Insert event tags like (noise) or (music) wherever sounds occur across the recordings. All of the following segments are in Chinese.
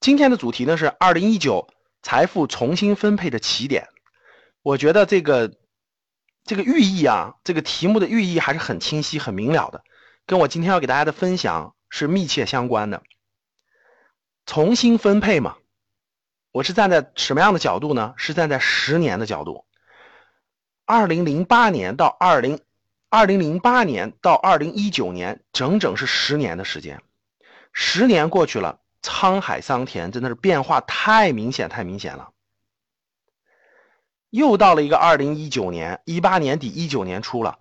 今天的主题呢是二零一九财富重新分配的起点。我觉得这个这个寓意啊，这个题目的寓意还是很清晰、很明了的，跟我今天要给大家的分享是密切相关的。重新分配嘛，我是站在什么样的角度呢？是站在十年的角度。二零零八年到二零二零零八年到二零一九年，整整是十年的时间。十年过去了。沧海桑田，真的是变化太明显，太明显了。又到了一个二零一九年，一八年底，一九年初了，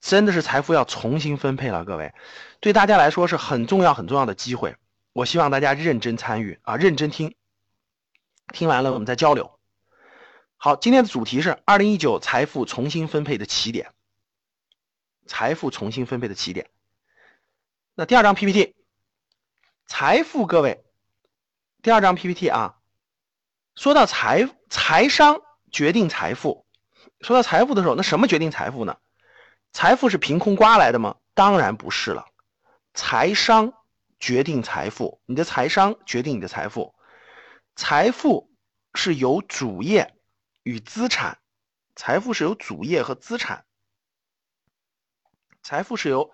真的是财富要重新分配了。各位，对大家来说是很重要、很重要的机会。我希望大家认真参与啊，认真听。听完了，我们再交流。好，今天的主题是二零一九财富重新分配的起点。财富重新分配的起点。那第二张 PPT。财富，各位，第二张 PPT 啊，说到财财商决定财富，说到财富的时候，那什么决定财富呢？财富是凭空刮来的吗？当然不是了，财商决定财富，你的财商决定你的财富，财富是由主业与资产，财富是由主业和资产，财富是由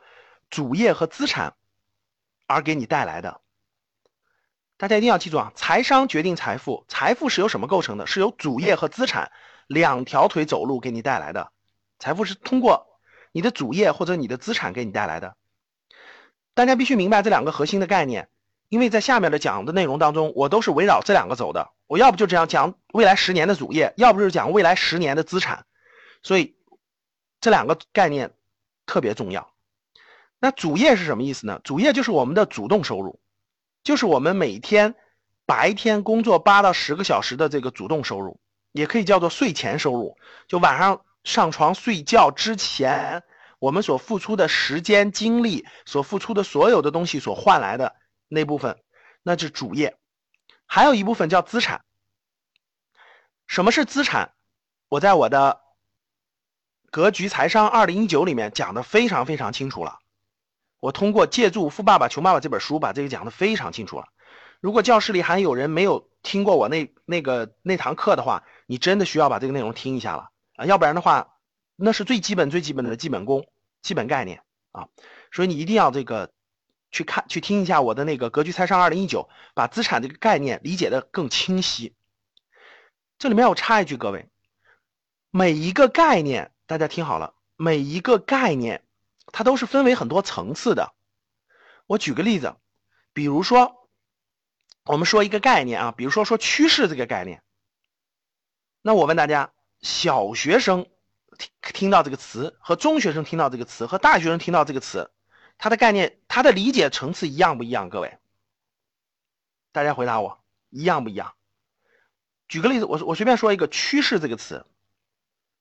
主业和资产而给你带来的。大家一定要记住啊！财商决定财富，财富是由什么构成的？是由主业和资产两条腿走路给你带来的。财富是通过你的主业或者你的资产给你带来的。大家必须明白这两个核心的概念，因为在下面的讲的内容当中，我都是围绕这两个走的。我要不就这样讲未来十年的主业，要不就是讲未来十年的资产。所以这两个概念特别重要。那主业是什么意思呢？主业就是我们的主动收入。就是我们每天白天工作八到十个小时的这个主动收入，也可以叫做睡前收入。就晚上上床睡觉之前，我们所付出的时间、精力，所付出的所有的东西所换来的那部分，那是主业。还有一部分叫资产。什么是资产？我在我的《格局财商二零一九》里面讲的非常非常清楚了。我通过借助《富爸爸穷爸爸》这本书，把这个讲的非常清楚了。如果教室里还有人没有听过我那那个那堂课的话，你真的需要把这个内容听一下了啊！要不然的话，那是最基本最基本的基本功、基本概念啊！所以你一定要这个去看、去听一下我的那个《格局财商二零一九》，把资产这个概念理解的更清晰。这里面我插一句，各位，每一个概念，大家听好了，每一个概念。它都是分为很多层次的。我举个例子，比如说，我们说一个概念啊，比如说说趋势这个概念。那我问大家，小学生听听到这个词，和中学生听到这个词，和大学生听到这个词，它的概念，它的理解层次一样不一样？各位，大家回答我，一样不一样？举个例子，我我随便说一个趋势这个词，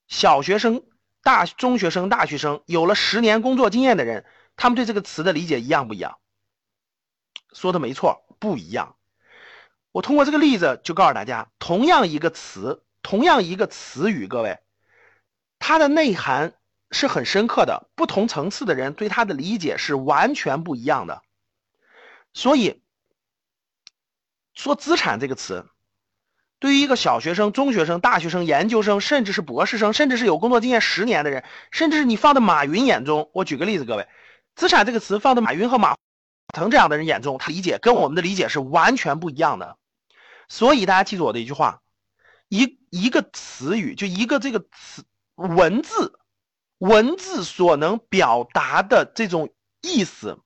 小学生。大中学生、大学生有了十年工作经验的人，他们对这个词的理解一样不一样？说的没错，不一样。我通过这个例子就告诉大家，同样一个词，同样一个词语，各位，它的内涵是很深刻的，不同层次的人对它的理解是完全不一样的。所以，说资产这个词。对于一个小学生、中学生、大学生、研究生，甚至是博士生，甚至是有工作经验十年的人，甚至是你放在马云眼中，我举个例子，各位，资产这个词放在马云和马腾这样的人眼中，他理解跟我们的理解是完全不一样的。所以大家记住我的一句话：一一个词语，就一个这个词文字，文字所能表达的这种意思，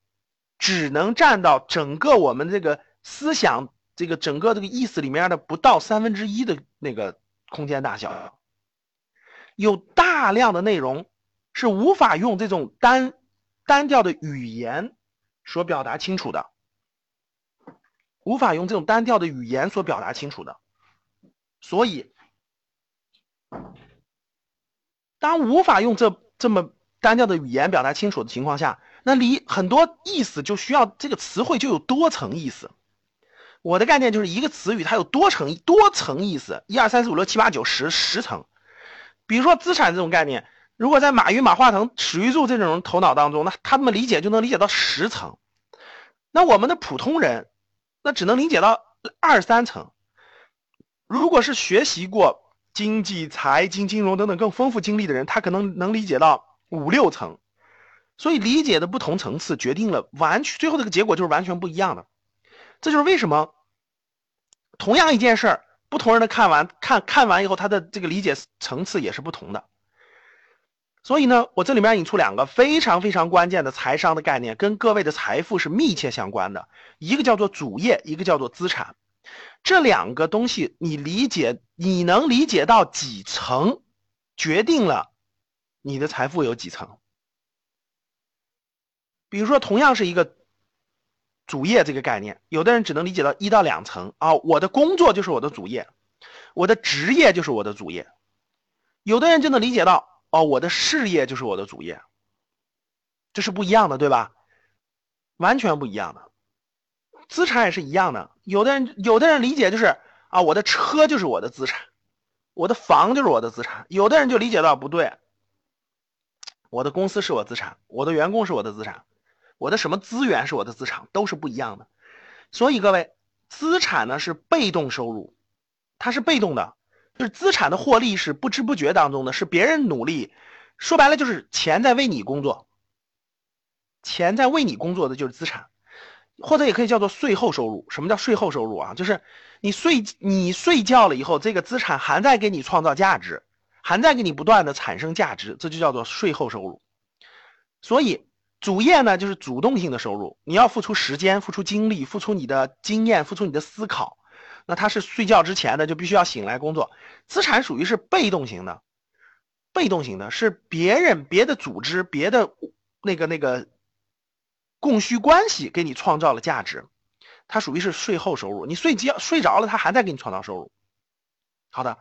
只能占到整个我们这个思想。这个整个这个意思里面的不到三分之一的那个空间大小，有大量的内容是无法用这种单单调的语言所表达清楚的，无法用这种单调的语言所表达清楚的。所以，当无法用这这么单调的语言表达清楚的情况下，那里很多意思就需要这个词汇就有多层意思。我的概念就是一个词语，它有多层多层意思，一二三四五六七八九十十层。比如说资产这种概念，如果在马云、马化腾、史玉柱这种人头脑当中，那他们理解就能理解到十层。那我们的普通人，那只能理解到二三层。如果是学习过经济、财经、金融等等更丰富经历的人，他可能能理解到五六层。所以理解的不同层次，决定了完全最后这个结果就是完全不一样的。这就是为什么同样一件事儿，不同人的看完看看完以后，他的这个理解层次也是不同的。所以呢，我这里面引出两个非常非常关键的财商的概念，跟各位的财富是密切相关的。一个叫做主业，一个叫做资产。这两个东西，你理解，你能理解到几层，决定了你的财富有几层。比如说，同样是一个主业这个概念，有的人只能理解到一到两层啊，我的工作就是我的主业，我的职业就是我的主业。有的人就能理解到。哦，我的事业就是我的主业，这是不一样的，对吧？完全不一样的，资产也是一样的。有的人，有的人理解就是啊，我的车就是我的资产，我的房就是我的资产。有的人就理解到不对，我的公司是我资产，我的员工是我的资产，我的什么资源是我的资产，都是不一样的。所以各位，资产呢是被动收入，它是被动的。就是资产的获利是不知不觉当中的，是别人努力，说白了就是钱在为你工作，钱在为你工作的就是资产，或者也可以叫做税后收入。什么叫税后收入啊？就是你睡你睡觉了以后，这个资产还在给你创造价值，还在给你不断的产生价值，这就叫做税后收入。所以主业呢就是主动性的收入，你要付出时间、付出精力、付出你的经验、付出你的思考。那他是睡觉之前的就必须要醒来工作，资产属于是被动型的，被动型的是别人、别的组织、别的那个那个供需关系给你创造了价值，它属于是税后收入。你睡觉睡着了，他还在给你创造收入。好的，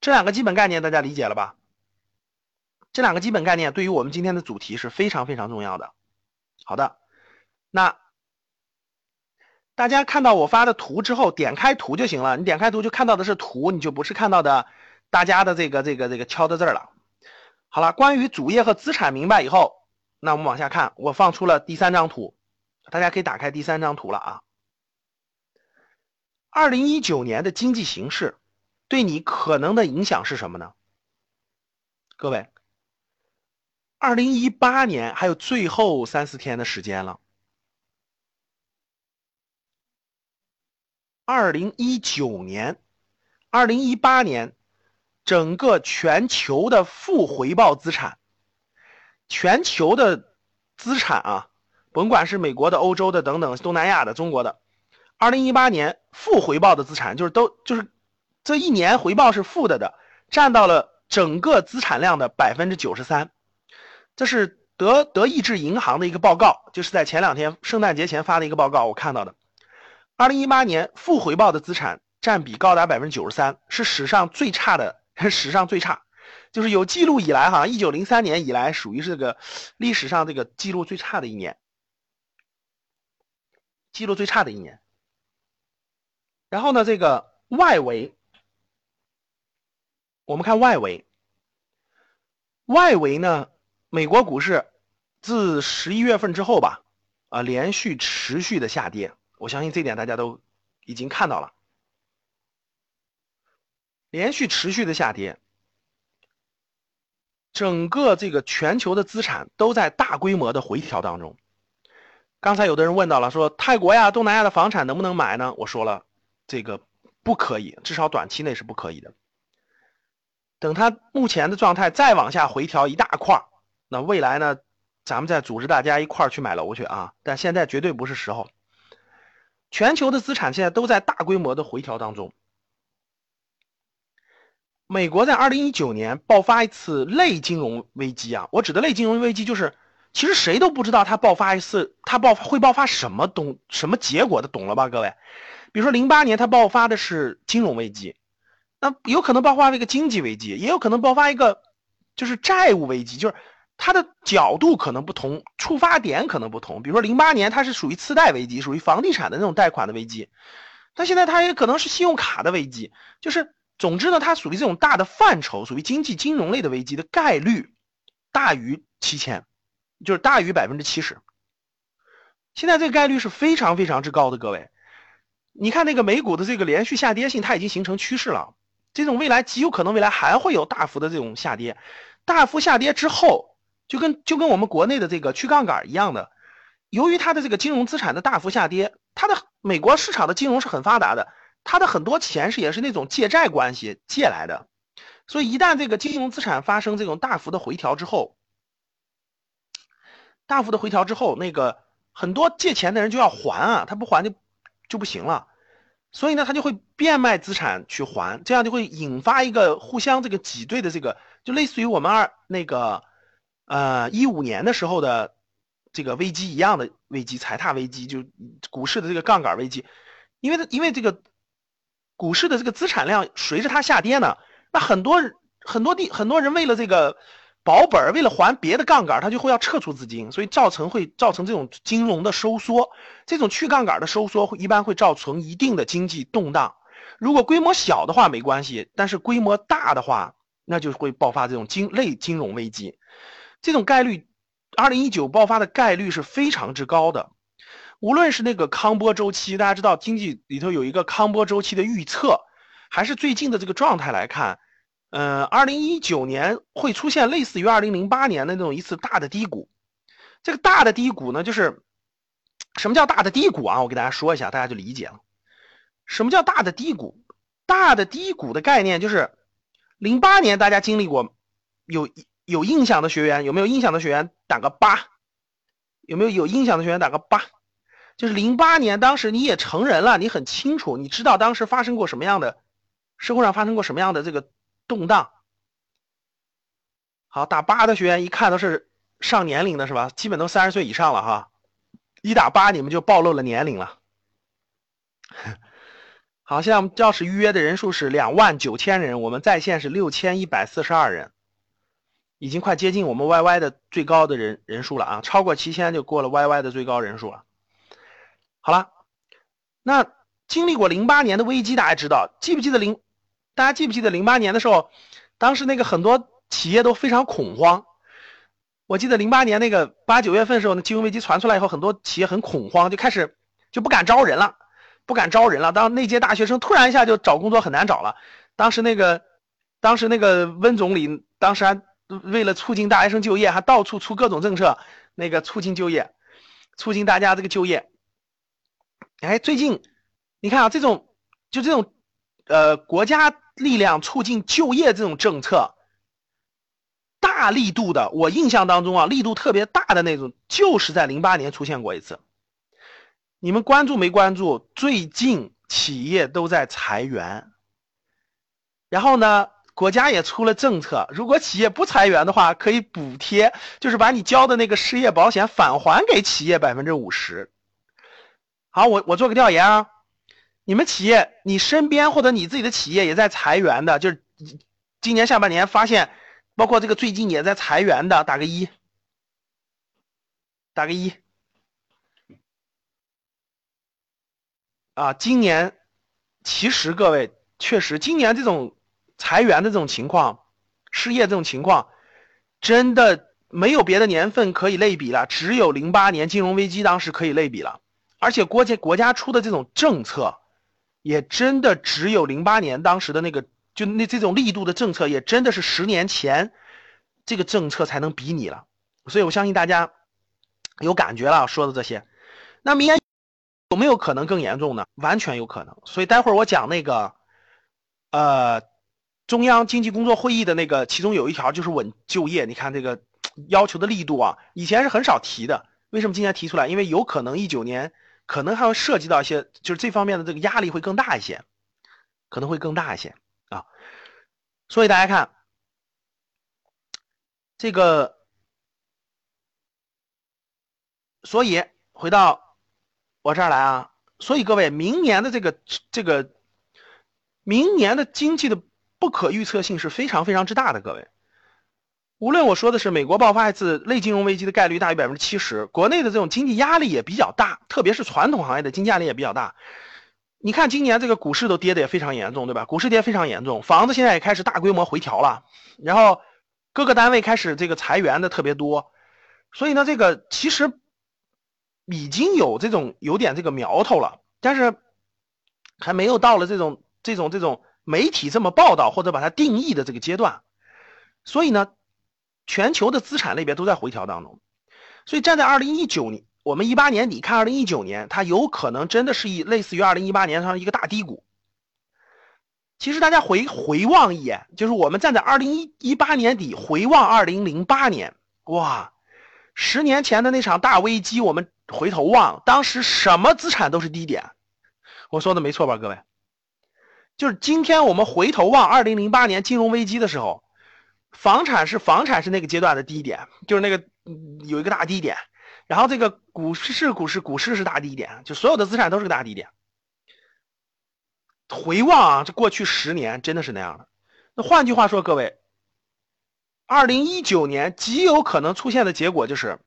这两个基本概念大家理解了吧？这两个基本概念对于我们今天的主题是非常非常重要的。好的，那。大家看到我发的图之后，点开图就行了。你点开图就看到的是图，你就不是看到的大家的这个这个这个敲的字了。好了，关于主业和资产明白以后，那我们往下看。我放出了第三张图，大家可以打开第三张图了啊。二零一九年的经济形势对你可能的影响是什么呢？各位，二零一八年还有最后三四天的时间了。二零一九年、二零一八年，整个全球的负回报资产，全球的资产啊，甭管是美国的、欧洲的等等、东南亚的、中国的，二零一八年负回报的资产，就是都就是这一年回报是负的的，占到了整个资产量的百分之九十三。这是德德意志银行的一个报告，就是在前两天圣诞节前发的一个报告，我看到的。二零一八年负回报的资产占比高达百分之九十三，是史上最差的，(laughs) 史上最差，就是有记录以来哈，一九零三年以来属于这个历史上这个记录最差的一年，记录最差的一年。然后呢，这个外围，我们看外围，外围呢，美国股市自十一月份之后吧，啊，连续持续的下跌。我相信这点大家都已经看到了，连续持续的下跌，整个这个全球的资产都在大规模的回调当中。刚才有的人问到了，说泰国呀、东南亚的房产能不能买呢？我说了，这个不可以，至少短期内是不可以的。等它目前的状态再往下回调一大块儿那未来呢，咱们再组织大家一块儿去买楼去啊！但现在绝对不是时候。全球的资产现在都在大规模的回调当中。美国在二零一九年爆发一次类金融危机啊，我指的类金融危机就是，其实谁都不知道它爆发一次，它爆发会爆发什么东什么结果的，懂了吧，各位？比如说零八年它爆发的是金融危机，那有可能爆发一个经济危机，也有可能爆发一个就是债务危机，就是。它的角度可能不同，触发点可能不同。比如说，零八年它是属于次贷危机，属于房地产的那种贷款的危机，但现在它也可能是信用卡的危机。就是，总之呢，它属于这种大的范畴，属于经济金融类的危机的概率大于七千，就是大于百分之七十。现在这个概率是非常非常之高的，各位。你看那个美股的这个连续下跌性，它已经形成趋势了。这种未来极有可能未来还会有大幅的这种下跌，大幅下跌之后，就跟就跟我们国内的这个去杠杆一样的，由于它的这个金融资产的大幅下跌，它的美国市场的金融是很发达的，它的很多钱是也是那种借债关系借来的，所以一旦这个金融资产发生这种大幅的回调之后，大幅的回调之后，那个很多借钱的人就要还啊，他不还就就不行了。所以呢，他就会变卖资产去还，这样就会引发一个互相这个挤兑的这个，就类似于我们二那个，呃，一五年的时候的这个危机一样的危机，踩踏危机，就股市的这个杠杆危机，因为因为这个股市的这个资产量随着它下跌呢，那很多很多地很多人为了这个。保本为了还别的杠杆，他就会要撤出资金，所以造成会造成这种金融的收缩。这种去杠杆的收缩会一般会造成一定的经济动荡。如果规模小的话没关系，但是规模大的话，那就会爆发这种金类金融危机。这种概率，二零一九爆发的概率是非常之高的。无论是那个康波周期，大家知道经济里头有一个康波周期的预测，还是最近的这个状态来看。呃，二零一九年会出现类似于二零零八年的那种一次大的低谷。这个大的低谷呢，就是什么叫大的低谷啊？我给大家说一下，大家就理解了。什么叫大的低谷？大的低谷的概念就是零八年大家经历过，有一有印象的学员有没有印象的学员打个八？有没有有印象的学员打个八？就是零八年当时你也成人了，你很清楚，你知道当时发生过什么样的社会上发生过什么样的这个。动荡，好打八的学员一看都是上年龄的是吧？基本都三十岁以上了哈，一打八你们就暴露了年龄了。(laughs) 好，现在我们教室预约的人数是两万九千人，我们在线是六千一百四十二人，已经快接近我们 YY 的最高的人人数了啊，超过七千就过了 YY 的最高人数了。好了，那经历过零八年的危机，大家知道记不记得零？大家记不记得零八年的时候，当时那个很多企业都非常恐慌。我记得零八年那个八九月份的时候，那金融危机传出来以后，很多企业很恐慌，就开始就不敢招人了，不敢招人了。当那届大学生突然一下就找工作很难找了。当时那个，当时那个温总理当时还为了促进大学生就业，还到处出各种政策，那个促进就业，促进大家这个就业。哎，最近你看啊，这种就这种呃国家。力量促进就业这种政策，大力度的，我印象当中啊，力度特别大的那种，就是在零八年出现过一次。你们关注没关注？最近企业都在裁员，然后呢，国家也出了政策，如果企业不裁员的话，可以补贴，就是把你交的那个失业保险返还给企业百分之五十。好，我我做个调研啊。你们企业，你身边或者你自己的企业也在裁员的，就是今年下半年发现，包括这个最近也在裁员的，打个一，打个一。啊，今年其实各位确实，今年这种裁员的这种情况，失业这种情况，真的没有别的年份可以类比了，只有零八年金融危机当时可以类比了，而且国家国家出的这种政策。也真的只有零八年当时的那个，就那这种力度的政策，也真的是十年前这个政策才能比拟了。所以我相信大家有感觉了，说的这些。那明年有没有可能更严重呢？完全有可能。所以待会儿我讲那个，呃，中央经济工作会议的那个，其中有一条就是稳就业。你看这个要求的力度啊，以前是很少提的，为什么今年提出来？因为有可能一九年。可能还会涉及到一些，就是这方面的这个压力会更大一些，可能会更大一些啊。所以大家看，这个，所以回到我这儿来啊，所以各位，明年的这个这个，明年的经济的不可预测性是非常非常之大的，各位。无论我说的是美国爆发一次类金融危机的概率大于百分之七十，国内的这种经济压力也比较大，特别是传统行业的经济压力也比较大。你看今年这个股市都跌的也非常严重，对吧？股市跌非常严重，房子现在也开始大规模回调了，然后各个单位开始这个裁员的特别多，所以呢，这个其实已经有这种有点这个苗头了，但是还没有到了这种这种这种媒体这么报道或者把它定义的这个阶段，所以呢，全球的资产类别都在回调当中，所以站在二零一九年，我们一八年底看二零一九年，它有可能真的是一类似于二零一八年上一个大低谷。其实大家回回望一眼，就是我们站在二零一一八年底回望二零零八年，哇，十年前的那场大危机，我们回头望，当时什么资产都是低点。我说的没错吧，各位？就是今天我们回头望二零零八年金融危机的时候，房产是房产是那个阶段的低点，就是那个有一个大低点，然后这个股市是股市，股市是大低点，就所有的资产都是个大低点。回望啊，这过去十年真的是那样的。那换句话说，各位，二零一九年极有可能出现的结果就是。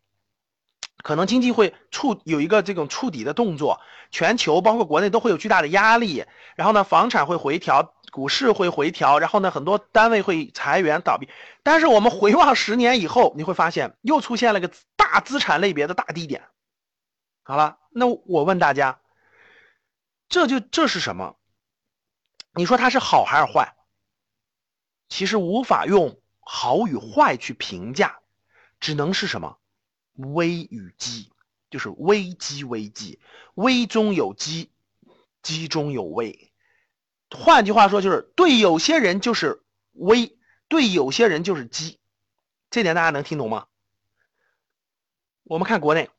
可能经济会触有一个这种触底的动作，全球包括国内都会有巨大的压力，然后呢，房产会回调，股市会回调，然后呢，很多单位会裁员倒闭。但是我们回望十年以后，你会发现又出现了个大资产类别的大低点。好了，那我问大家，这就这是什么？你说它是好还是坏？其实无法用好与坏去评价，只能是什么？危与机，就是危机危机，危中有机，机中有危。换句话说，就是对有些人就是危，对有些人就是机。这点大家能听懂吗？我们看国内，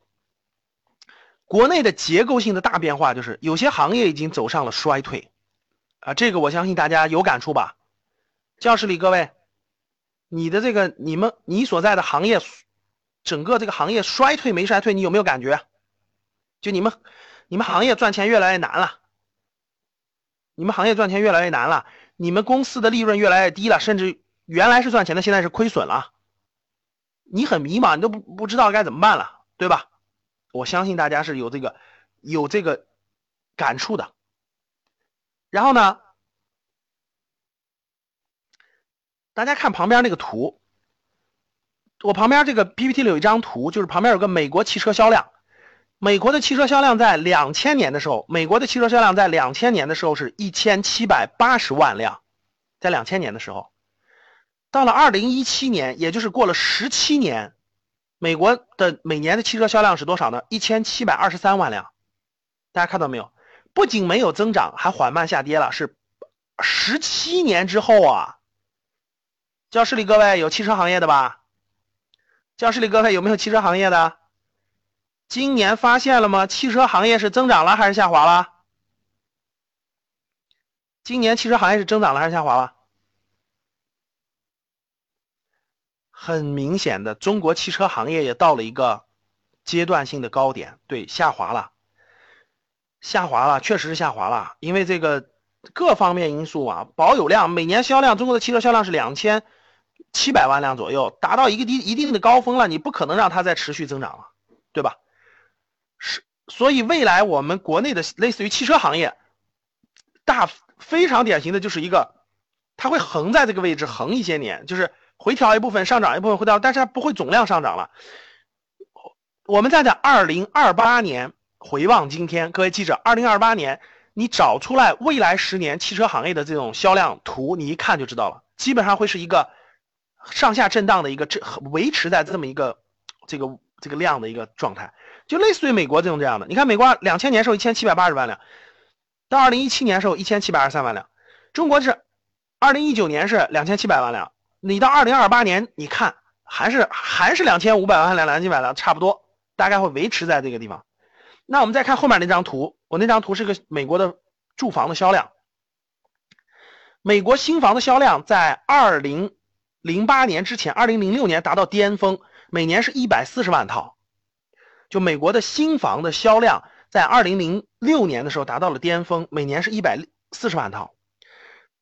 国内的结构性的大变化就是有些行业已经走上了衰退啊，这个我相信大家有感触吧？教室里各位，你的这个你们你所在的行业。整个这个行业衰退没衰退？你有没有感觉？就你们，你们行业赚钱越来越难了。你们行业赚钱越来越难了，你们公司的利润越来越低了，甚至原来是赚钱的，现在是亏损了。你很迷茫，你都不不知道该怎么办了，对吧？我相信大家是有这个有这个感触的。然后呢，大家看旁边那个图。我旁边这个 PPT 里有一张图，就是旁边有个美国汽车销量。美国的汽车销量在两千年的时候，美国的汽车销量在两千年的时候是一千七百八十万辆，在两千年的时候，到了二零一七年，也就是过了十七年，美国的每年的汽车销量是多少呢？一千七百二十三万辆。大家看到没有？不仅没有增长，还缓慢下跌了，是十七年之后啊。教室里各位有汽车行业的吧？教室里各位有没有汽车行业的？今年发现了吗？汽车行业是增长了还是下滑了？今年汽车行业是增长了还是下滑了？很明显的，中国汽车行业也到了一个阶段性的高点，对，下滑了，下滑了，确实是下滑了，因为这个各方面因素啊，保有量每年销量，中国的汽车销量是两千。七百万辆左右，达到一个低一定的高峰了，你不可能让它再持续增长了，对吧？是，所以未来我们国内的类似于汽车行业，大非常典型的就是一个，它会横在这个位置横一些年，就是回调一部分，上涨一部分回调，但是它不会总量上涨了。我们站在二零二八年回望今天，各位记者，二零二八年你找出来未来十年汽车行业的这种销量图，你一看就知道了，基本上会是一个。上下震荡的一个这维持在这么一个这个这个量的一个状态，就类似于美国这种这样的。你看，美国两千年时候一千七百八十万辆，到二零一七年时候一千七百二十三万辆，中国是二零一九年是两千七百万辆，你到二零二八年你看还是还是两千五百万辆、两千七百辆，差不多，大概会维持在这个地方。那我们再看后面那张图，我那张图是个美国的住房的销量，美国新房的销量在二零。零八年之前，二零零六年达到巅峰，每年是一百四十万套。就美国的新房的销量，在二零零六年的时候达到了巅峰，每年是一百四十万套。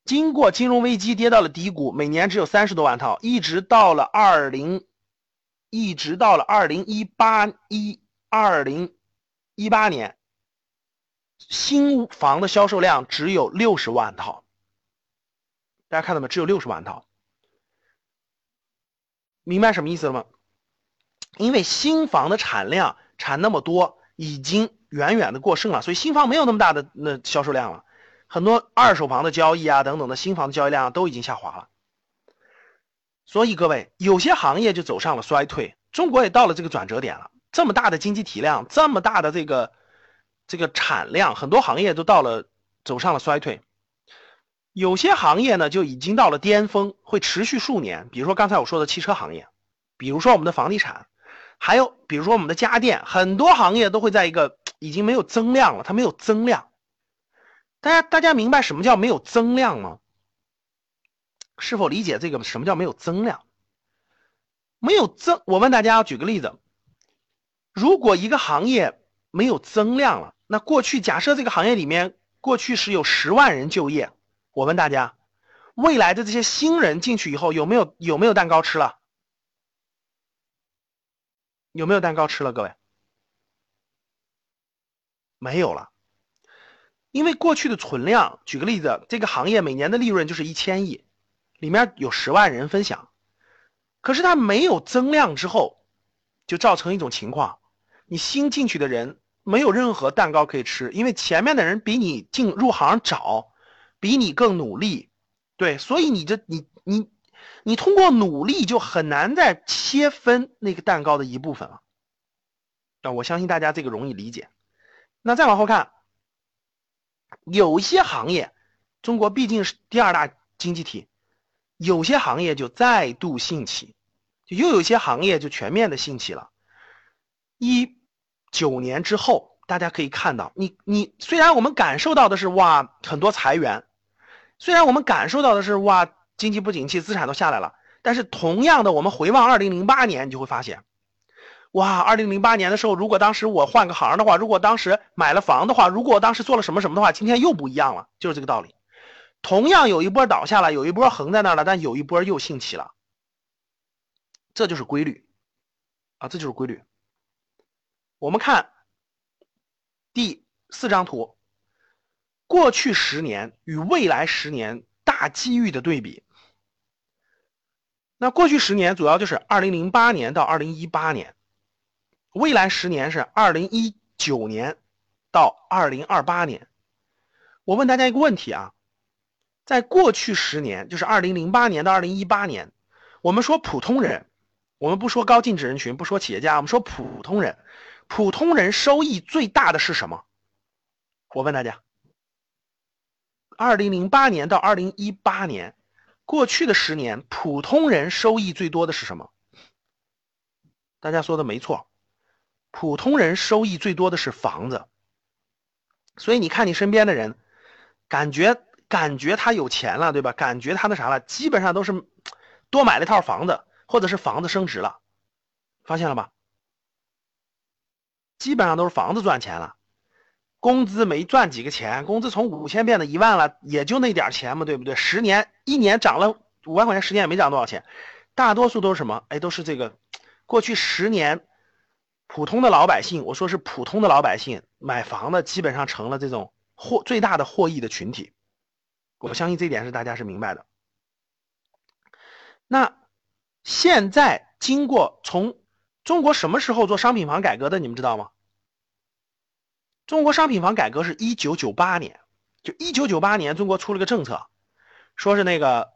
经过金融危机跌到了低谷，每年只有三十多万套，一直到了二零，一直到了二零一八一二零一八年，新房的销售量只有六十万套。大家看到没？只有六十万套。明白什么意思了吗？因为新房的产量产那么多，已经远远的过剩了，所以新房没有那么大的那销售量了。很多二手房的交易啊，等等的新房的交易量都已经下滑了。所以各位，有些行业就走上了衰退，中国也到了这个转折点了。这么大的经济体量，这么大的这个这个产量，很多行业都到了走上了衰退。有些行业呢就已经到了巅峰，会持续数年。比如说刚才我说的汽车行业，比如说我们的房地产，还有比如说我们的家电，很多行业都会在一个已经没有增量了，它没有增量。大家大家明白什么叫没有增量吗？是否理解这个什么叫没有增量？没有增，我问大家，举个例子。如果一个行业没有增量了，那过去假设这个行业里面过去是有十万人就业，我问大家，未来的这些新人进去以后有没有有没有蛋糕吃了？有没有蛋糕吃了？各位，没有了，因为过去的存量，举个例子，这个行业每年的利润就是一千亿，里面有十万人分享，可是它没有增量之后，就造成一种情况。你新进去的人没有任何蛋糕可以吃，因为前面的人比你进入行早，比你更努力，对，所以你这你你你通过努力就很难再切分那个蛋糕的一部分了。啊，我相信大家这个容易理解。那再往后看，有一些行业，中国毕竟是第二大经济体，有些行业就再度兴起，就又有一些行业就全面的兴起了，一。九年之后，大家可以看到，你你虽然我们感受到的是哇很多裁员，虽然我们感受到的是哇经济不景气，资产都下来了，但是同样的，我们回望二零零八年，你就会发现，哇，二零零八年的时候，如果当时我换个行的话，如果当时买了房的话，如果当时做了什么什么的话，今天又不一样了，就是这个道理。同样有一波倒下了，有一波横在那儿了，但有一波又兴起了，这就是规律啊，这就是规律。我们看第四张图，过去十年与未来十年大机遇的对比。那过去十年主要就是二零零八年到二零一八年，未来十年是二零一九年到二零二八年。我问大家一个问题啊，在过去十年，就是二零零八年到二零一八年，我们说普通人，我们不说高净值人群，不说企业家，我们说普通人。普通人收益最大的是什么？我问大家，二零零八年到二零一八年，过去的十年，普通人收益最多的是什么？大家说的没错，普通人收益最多的是房子。所以你看你身边的人，感觉感觉他有钱了，对吧？感觉他那啥了，基本上都是多买了一套房子，或者是房子升值了，发现了吧？基本上都是房子赚钱了，工资没赚几个钱，工资从五千变到一万了，也就那点钱嘛，对不对？十年一年涨了五万块钱，十年也没涨多少钱，大多数都是什么？哎，都是这个过去十年普通的老百姓，我说是普通的老百姓买房的，基本上成了这种获最大的获益的群体。我相信这点是大家是明白的。那现在经过从。中国什么时候做商品房改革的？你们知道吗？中国商品房改革是一九九八年，就一九九八年，中国出了个政策，说是那个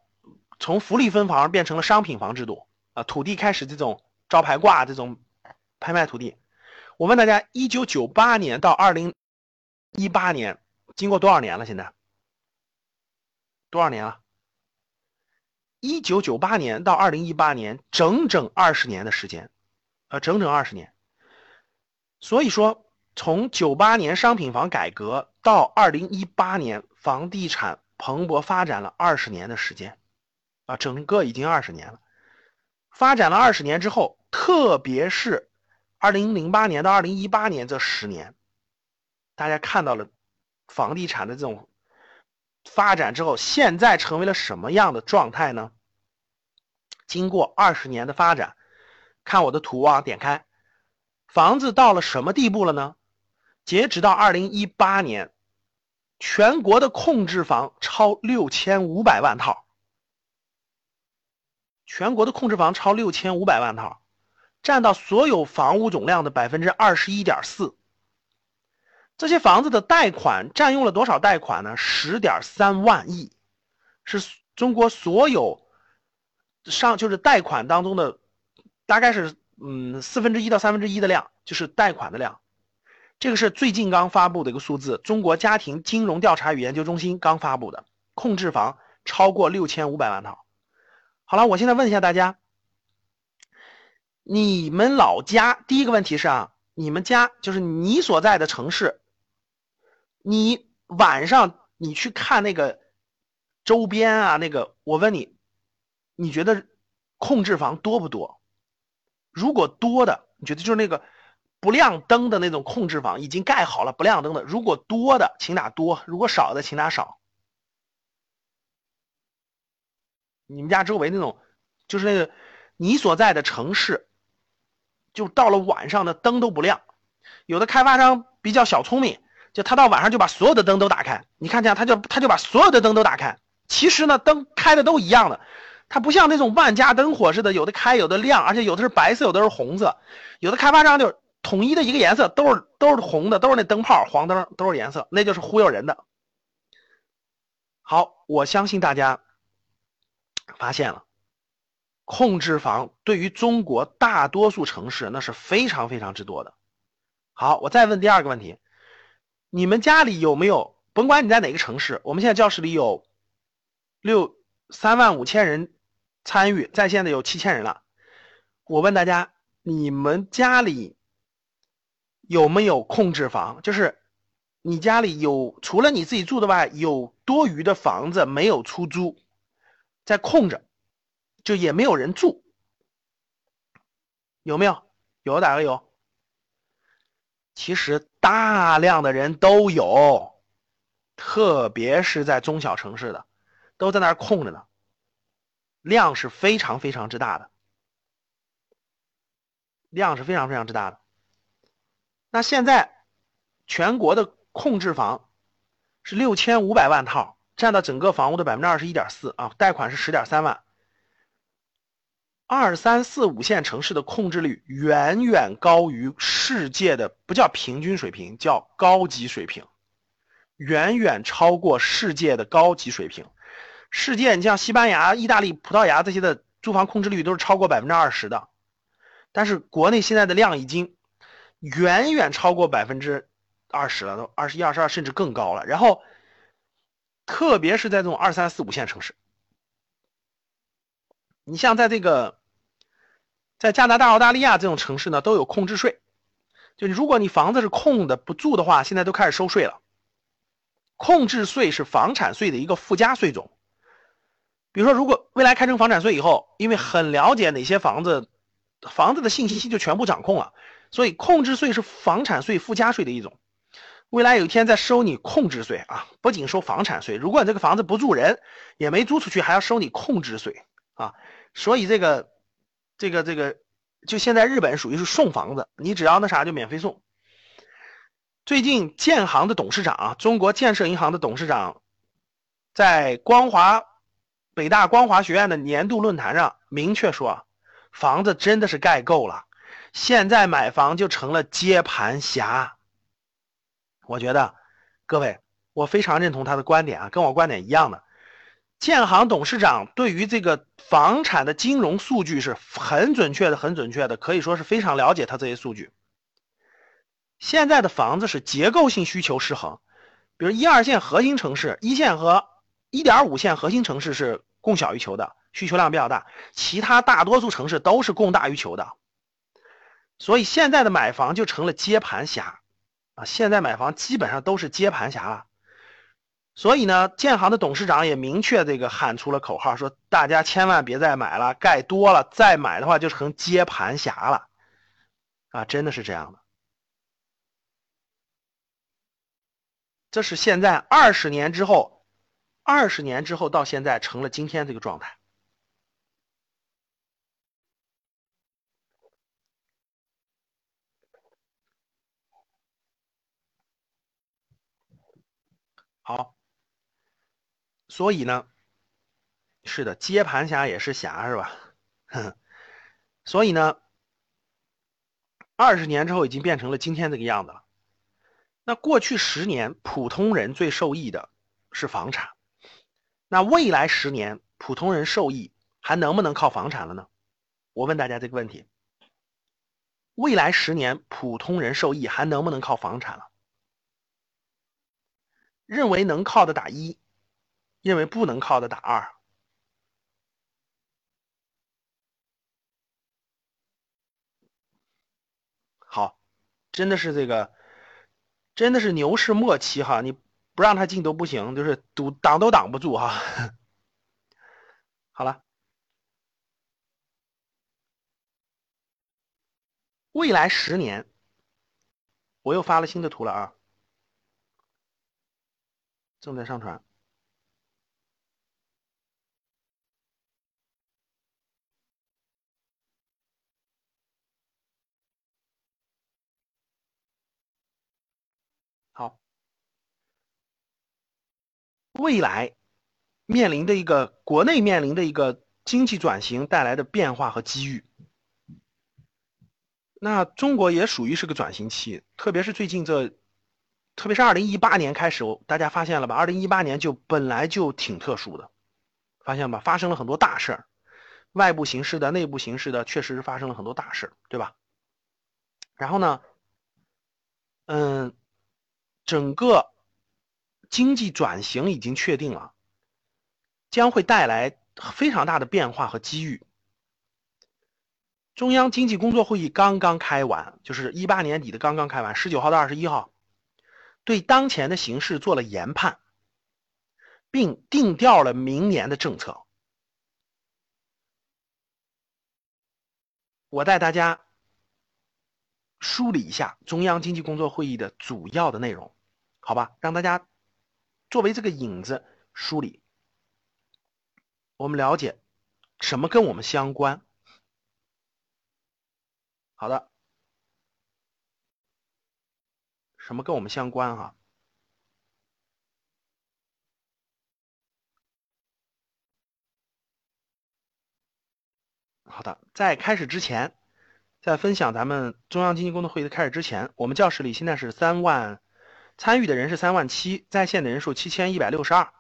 从福利分房变成了商品房制度啊，土地开始这种招牌挂这种拍卖土地。我问大家，一九九八年到二零一八年，经过多少年了？现在多少年了？一九九八年到二零一八年，整整二十年的时间。呃，整整二十年，所以说从九八年商品房改革到二零一八年房地产蓬勃发展了二十年的时间，啊，整个已经二十年了。发展了二十年之后，特别是二零零八年到二零一八年这十年，大家看到了房地产的这种发展之后，现在成为了什么样的状态呢？经过二十年的发展。看我的图啊，点开，房子到了什么地步了呢？截止到二零一八年，全国的空置房超六千五百万套，全国的空置房超六千五百万套，占到所有房屋总量的百分之二十一点四。这些房子的贷款占用了多少贷款呢？十点三万亿，是中国所有上就是贷款当中的大概是嗯四分之一到三分之一的量，就是贷款的量。这个是最近刚发布的一个数字，中国家庭金融调查与研究中心刚发布的，控制房超过六千五百万套。好了，我现在问一下大家，你们老家第一个问题是啊，你们家就是你所在的城市，你晚上你去看那个周边啊，那个我问你，你觉得控制房多不多？如果多的，你觉得就是那个。不亮灯的那种控制房已经盖好了，不亮灯的，如果多的请打多，如果少的请打少。你们家周围那种，就是那个你所在的城市，就到了晚上的灯都不亮。有的开发商比较小聪明，就他到晚上就把所有的灯都打开。你看这样，他就他就把所有的灯都打开。其实呢，灯开的都一样的，它不像那种万家灯火似的，有的开有的亮，而且有的是白色，有的是红色。有的开发商就。统一的一个颜色都是都是红的，都是那灯泡黄灯都是颜色，那就是忽悠人的。好，我相信大家发现了，控制房对于中国大多数城市那是非常非常之多的。好，我再问第二个问题，你们家里有没有？甭管你在哪个城市，我们现在教室里有六三万五千人参与在线的有七千人了。我问大家，你们家里？有没有控制房？就是你家里有除了你自己住的外，有多余的房子没有出租，在空着，就也没有人住，有没有？有打个有。其实大量的人都有，特别是在中小城市的，都在那儿空着呢，量是非常非常之大的，量是非常非常之大的。那现在全国的控制房是六千五百万套，占到整个房屋的百分之二十一点四啊，贷款是十点三万。二三四五线城市的控制率远远高于世界的，不叫平均水平，叫高级水平，远远超过世界的高级水平。世界，你像西班牙、意大利、葡萄牙这些的住房控制率都是超过百分之二十的，但是国内现在的量已经。远远超过百分之二十了，都二十一、二十二，甚至更高了。然后，特别是在这种二三四五线城市，你像在这个，在加拿大、澳大利亚这种城市呢，都有控制税。就如果你房子是空的不住的话，现在都开始收税了。控制税是房产税的一个附加税种。比如说，如果未来开征房产税以后，因为很了解哪些房子，房子的信息就全部掌控了。所以，控制税是房产税附加税的一种。未来有一天再收你控制税啊，不仅收房产税，如果你这个房子不住人，也没租出去，还要收你控制税啊。所以这个，这个，这个，就现在日本属于是送房子，你只要那啥就免费送。最近建行的董事长啊，中国建设银行的董事长，在光华北大光华学院的年度论坛上明确说，房子真的是盖够了。现在买房就成了接盘侠，我觉得，各位，我非常认同他的观点啊，跟我观点一样的。建行董事长对于这个房产的金融数据是很准确的，很准确的，可以说是非常了解他这些数据。现在的房子是结构性需求失衡，比如一二线核心城市，一线和一点五线核心城市是供小于求的，需求量比较大，其他大多数城市都是供大于求的。所以现在的买房就成了接盘侠，啊，现在买房基本上都是接盘侠了。所以呢，建行的董事长也明确这个喊出了口号，说大家千万别再买了，盖多了再买的话就成接盘侠了，啊，真的是这样的。这是现在二十年之后，二十年之后到现在成了今天这个状态。好，所以呢，是的，接盘侠也是侠，是吧？(laughs) 所以呢，二十年之后已经变成了今天这个样子了。那过去十年，普通人最受益的是房产。那未来十年，普通人受益还能不能靠房产了呢？我问大家这个问题：未来十年，普通人受益还能不能靠房产了？认为能靠的打一，认为不能靠的打二。好，真的是这个，真的是牛市末期哈，你不让他进都不行，就是堵挡都挡不住哈。(laughs) 好了，未来十年，我又发了新的图了啊。正在上传。好，未来面临的一个国内面临的一个经济转型带来的变化和机遇。那中国也属于是个转型期，特别是最近这。特别是二零一八年开始，大家发现了吧？二零一八年就本来就挺特殊的，发现吧？发生了很多大事儿，外部形势的、内部形势的，确实是发生了很多大事儿，对吧？然后呢，嗯，整个经济转型已经确定了，将会带来非常大的变化和机遇。中央经济工作会议刚刚开完，就是一八年底的刚刚开完，十九号到二十一号。对当前的形势做了研判，并定调了明年的政策。我带大家梳理一下中央经济工作会议的主要的内容，好吧？让大家作为这个影子梳理，我们了解什么跟我们相关。好的。什么跟我们相关哈？好的，在开始之前，在分享咱们中央经济工作会议的开始之前，我们教室里现在是三万，参与的人是三万七，在线的人数七千一百六十二。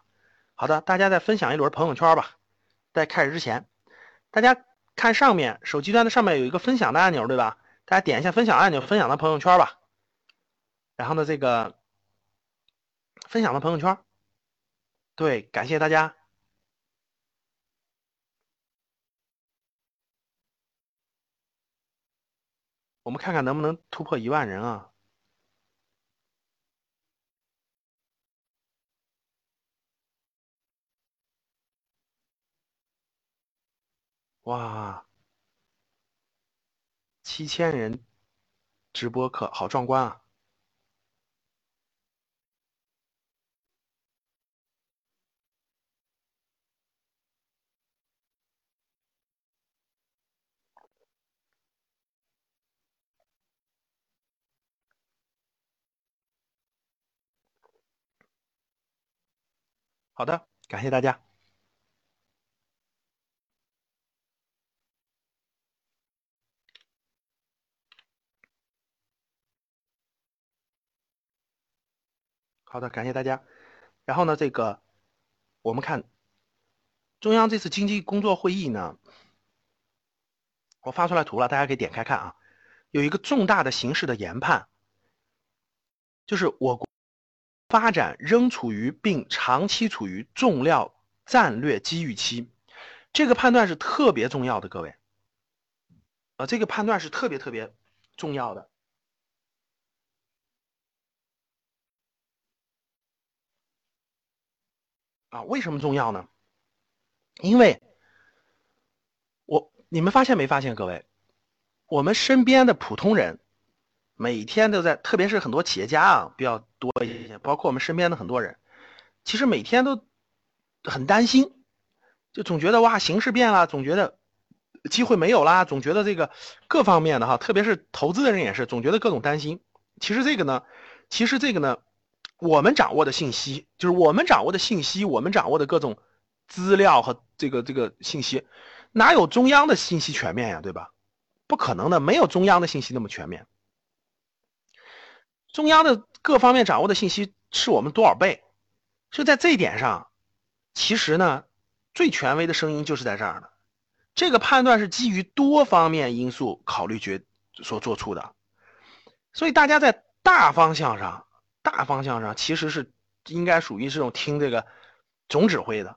好的，大家再分享一轮朋友圈吧。在开始之前，大家看上面手机端的上面有一个分享的按钮，对吧？大家点一下分享按钮，分享到朋友圈吧。然后呢，这个分享到朋友圈，对，感谢大家。我们看看能不能突破一万人啊？哇，七千人直播课，好壮观啊！好的，感谢大家。好的，感谢大家。然后呢，这个我们看中央这次经济工作会议呢，我发出来图了，大家可以点开看啊。有一个重大的形势的研判，就是我国。发展仍处于并长期处于重要战略机遇期，这个判断是特别重要的，各位，啊，这个判断是特别特别重要的，啊，为什么重要呢？因为，我你们发现没发现，各位，我们身边的普通人。每天都在，特别是很多企业家啊比较多一些，包括我们身边的很多人，其实每天都很担心，就总觉得哇形势变了，总觉得机会没有啦，总觉得这个各方面的哈，特别是投资的人也是，总觉得各种担心。其实这个呢，其实这个呢，我们掌握的信息，就是我们掌握的信息，我们掌握的各种资料和这个这个信息，哪有中央的信息全面呀，对吧？不可能的，没有中央的信息那么全面。中央的各方面掌握的信息是我们多少倍？就在这一点上，其实呢，最权威的声音就是在这儿的。这个判断是基于多方面因素考虑决所做出的，所以大家在大方向上，大方向上其实是应该属于这种听这个总指挥的。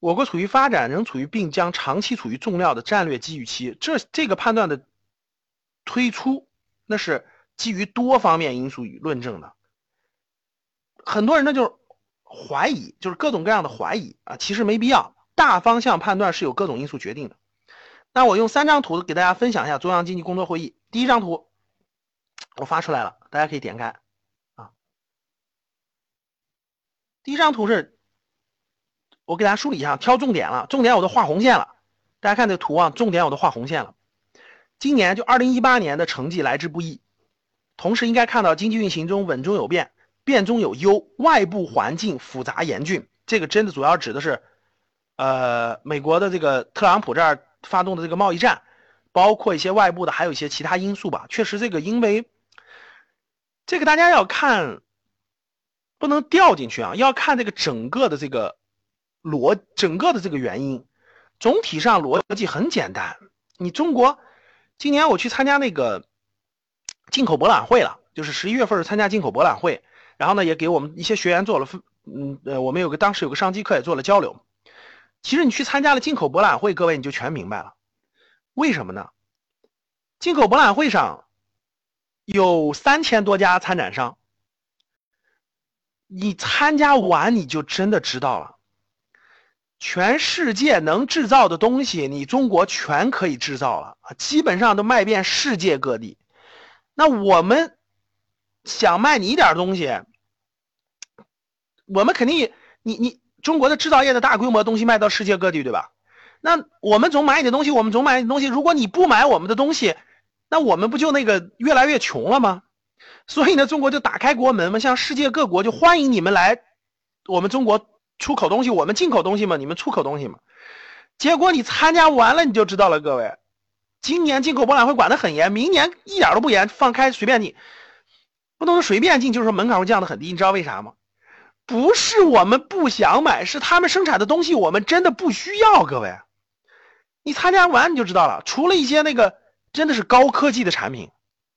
我国处于发展，仍处于并将长期处于重要的战略机遇期。这这个判断的推出，那是基于多方面因素与论证的。很多人呢就是怀疑，就是各种各样的怀疑啊，其实没必要。大方向判断是有各种因素决定的。那我用三张图给大家分享一下中央经济工作会议。第一张图我发出来了，大家可以点开啊。第一张图是。我给大家梳理一下，挑重点了，重点我都画红线了。大家看这图啊，重点我都画红线了。今年就二零一八年的成绩来之不易，同时应该看到经济运行中稳中有变，变中有优，外部环境复杂严峻。这个真的主要指的是，呃，美国的这个特朗普这儿发动的这个贸易战，包括一些外部的，还有一些其他因素吧。确实，这个因为这个大家要看，不能掉进去啊，要看这个整个的这个。逻整个的这个原因，总体上逻辑很简单。你中国今年我去参加那个进口博览会了，就是十一月份参加进口博览会，然后呢也给我们一些学员做了分，嗯呃我们有个当时有个商机课也做了交流。其实你去参加了进口博览会，各位你就全明白了，为什么呢？进口博览会上有三千多家参展商，你参加完你就真的知道了。全世界能制造的东西，你中国全可以制造了啊，基本上都卖遍世界各地。那我们想卖你一点东西，我们肯定，你你中国的制造业的大规模东西卖到世界各地，对吧？那我们总买你的东西，我们总买你的东西。如果你不买我们的东西，那我们不就那个越来越穷了吗？(laughs) 所以呢，中国就打开国门嘛，向世界各国就欢迎你们来我们中国。出口东西，我们进口东西嘛，你们出口东西嘛。结果你参加完了，你就知道了，各位。今年进口博览会管得很严，明年一点都不严，放开随便进。不能说随便进，就是说门槛会降得很低。你知道为啥吗？不是我们不想买，是他们生产的东西我们真的不需要。各位，你参加完你就知道了。除了一些那个真的是高科技的产品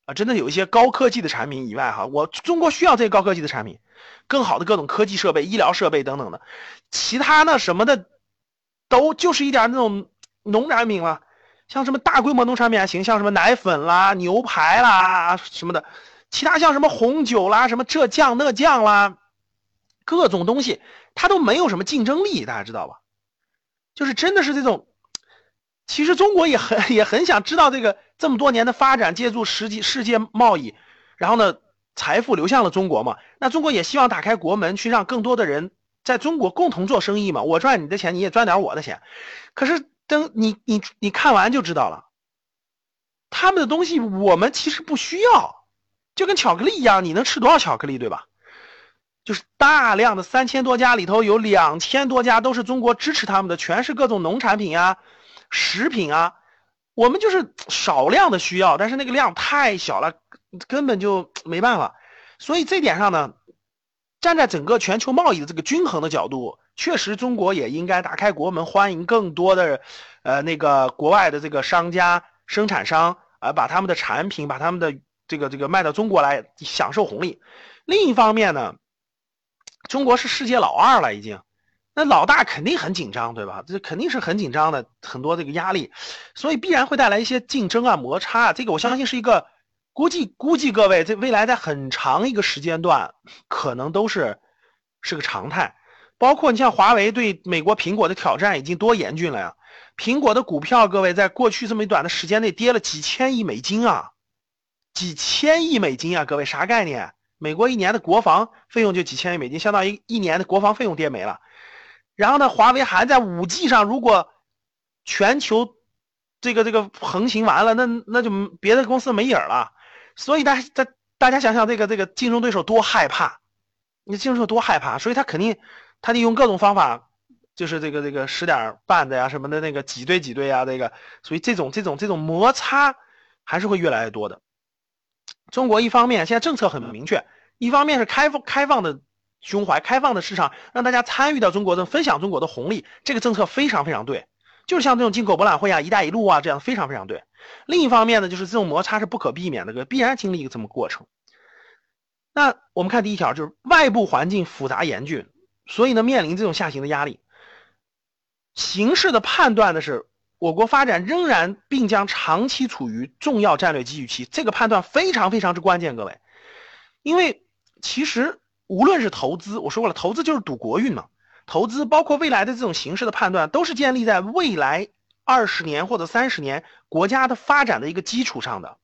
啊，真的有一些高科技的产品以外，哈，我中国需要这些高科技的产品。更好的各种科技设备、医疗设备等等的，其他呢什么的，都就是一点那种农产品了，像什么大规模农产品还行，像什么奶粉啦、牛排啦什么的，其他像什么红酒啦、什么这酱那酱啦，各种东西它都没有什么竞争力，大家知道吧？就是真的是这种，其实中国也很也很想知道这个这么多年的发展，借助实际世界贸易，然后呢？财富流向了中国嘛？那中国也希望打开国门，去让更多的人在中国共同做生意嘛？我赚你的钱，你也赚点我的钱。可是等你你你看完就知道了，他们的东西我们其实不需要，就跟巧克力一样，你能吃多少巧克力，对吧？就是大量的三千多家里头有两千多家都是中国支持他们的，全是各种农产品啊、食品啊，我们就是少量的需要，但是那个量太小了。根本就没办法，所以这点上呢，站在整个全球贸易的这个均衡的角度，确实中国也应该打开国门，欢迎更多的，呃，那个国外的这个商家、生产商啊，把他们的产品、把他们的这个这个卖到中国来享受红利。另一方面呢，中国是世界老二了，已经，那老大肯定很紧张，对吧？这肯定是很紧张的，很多这个压力，所以必然会带来一些竞争啊、摩擦啊。这个我相信是一个。估计估计各位，这未来在很长一个时间段，可能都是是个常态。包括你像华为对美国苹果的挑战已经多严峻了呀！苹果的股票，各位在过去这么短的时间内跌了几千亿美金啊，几千亿美金啊！各位啥概念？美国一年的国防费用就几千亿美金，相当于一年的国防费用跌没了。然后呢，华为还在五 G 上，如果全球这个这个横行完了，那那就别的公司没影了。所以大家大大家想想这个这个竞争对手多害怕，你竞争对手多害怕，所以他肯定他利用各种方法，就是这个这个使点绊子呀什么的那个挤兑挤兑呀这个，所以这种这种这种摩擦还是会越来越多的。中国一方面现在政策很明确，一方面是开放开放的胸怀，开放的市场，让大家参与到中国的分享中国的红利，这个政策非常非常对。就是像这种进口博览会啊、一带一路啊这样非常非常对。另一方面呢，就是这种摩擦是不可避免的，个必然经历一个这么过程。那我们看第一条，就是外部环境复杂严峻，所以呢面临这种下行的压力。形势的判断的是，我国发展仍然并将长期处于重要战略机遇期，这个判断非常非常之关键，各位。因为其实无论是投资，我说过了，投资就是赌国运嘛。投资包括未来的这种形势的判断，都是建立在未来二十年或者三十年国家的发展的一个基础上的，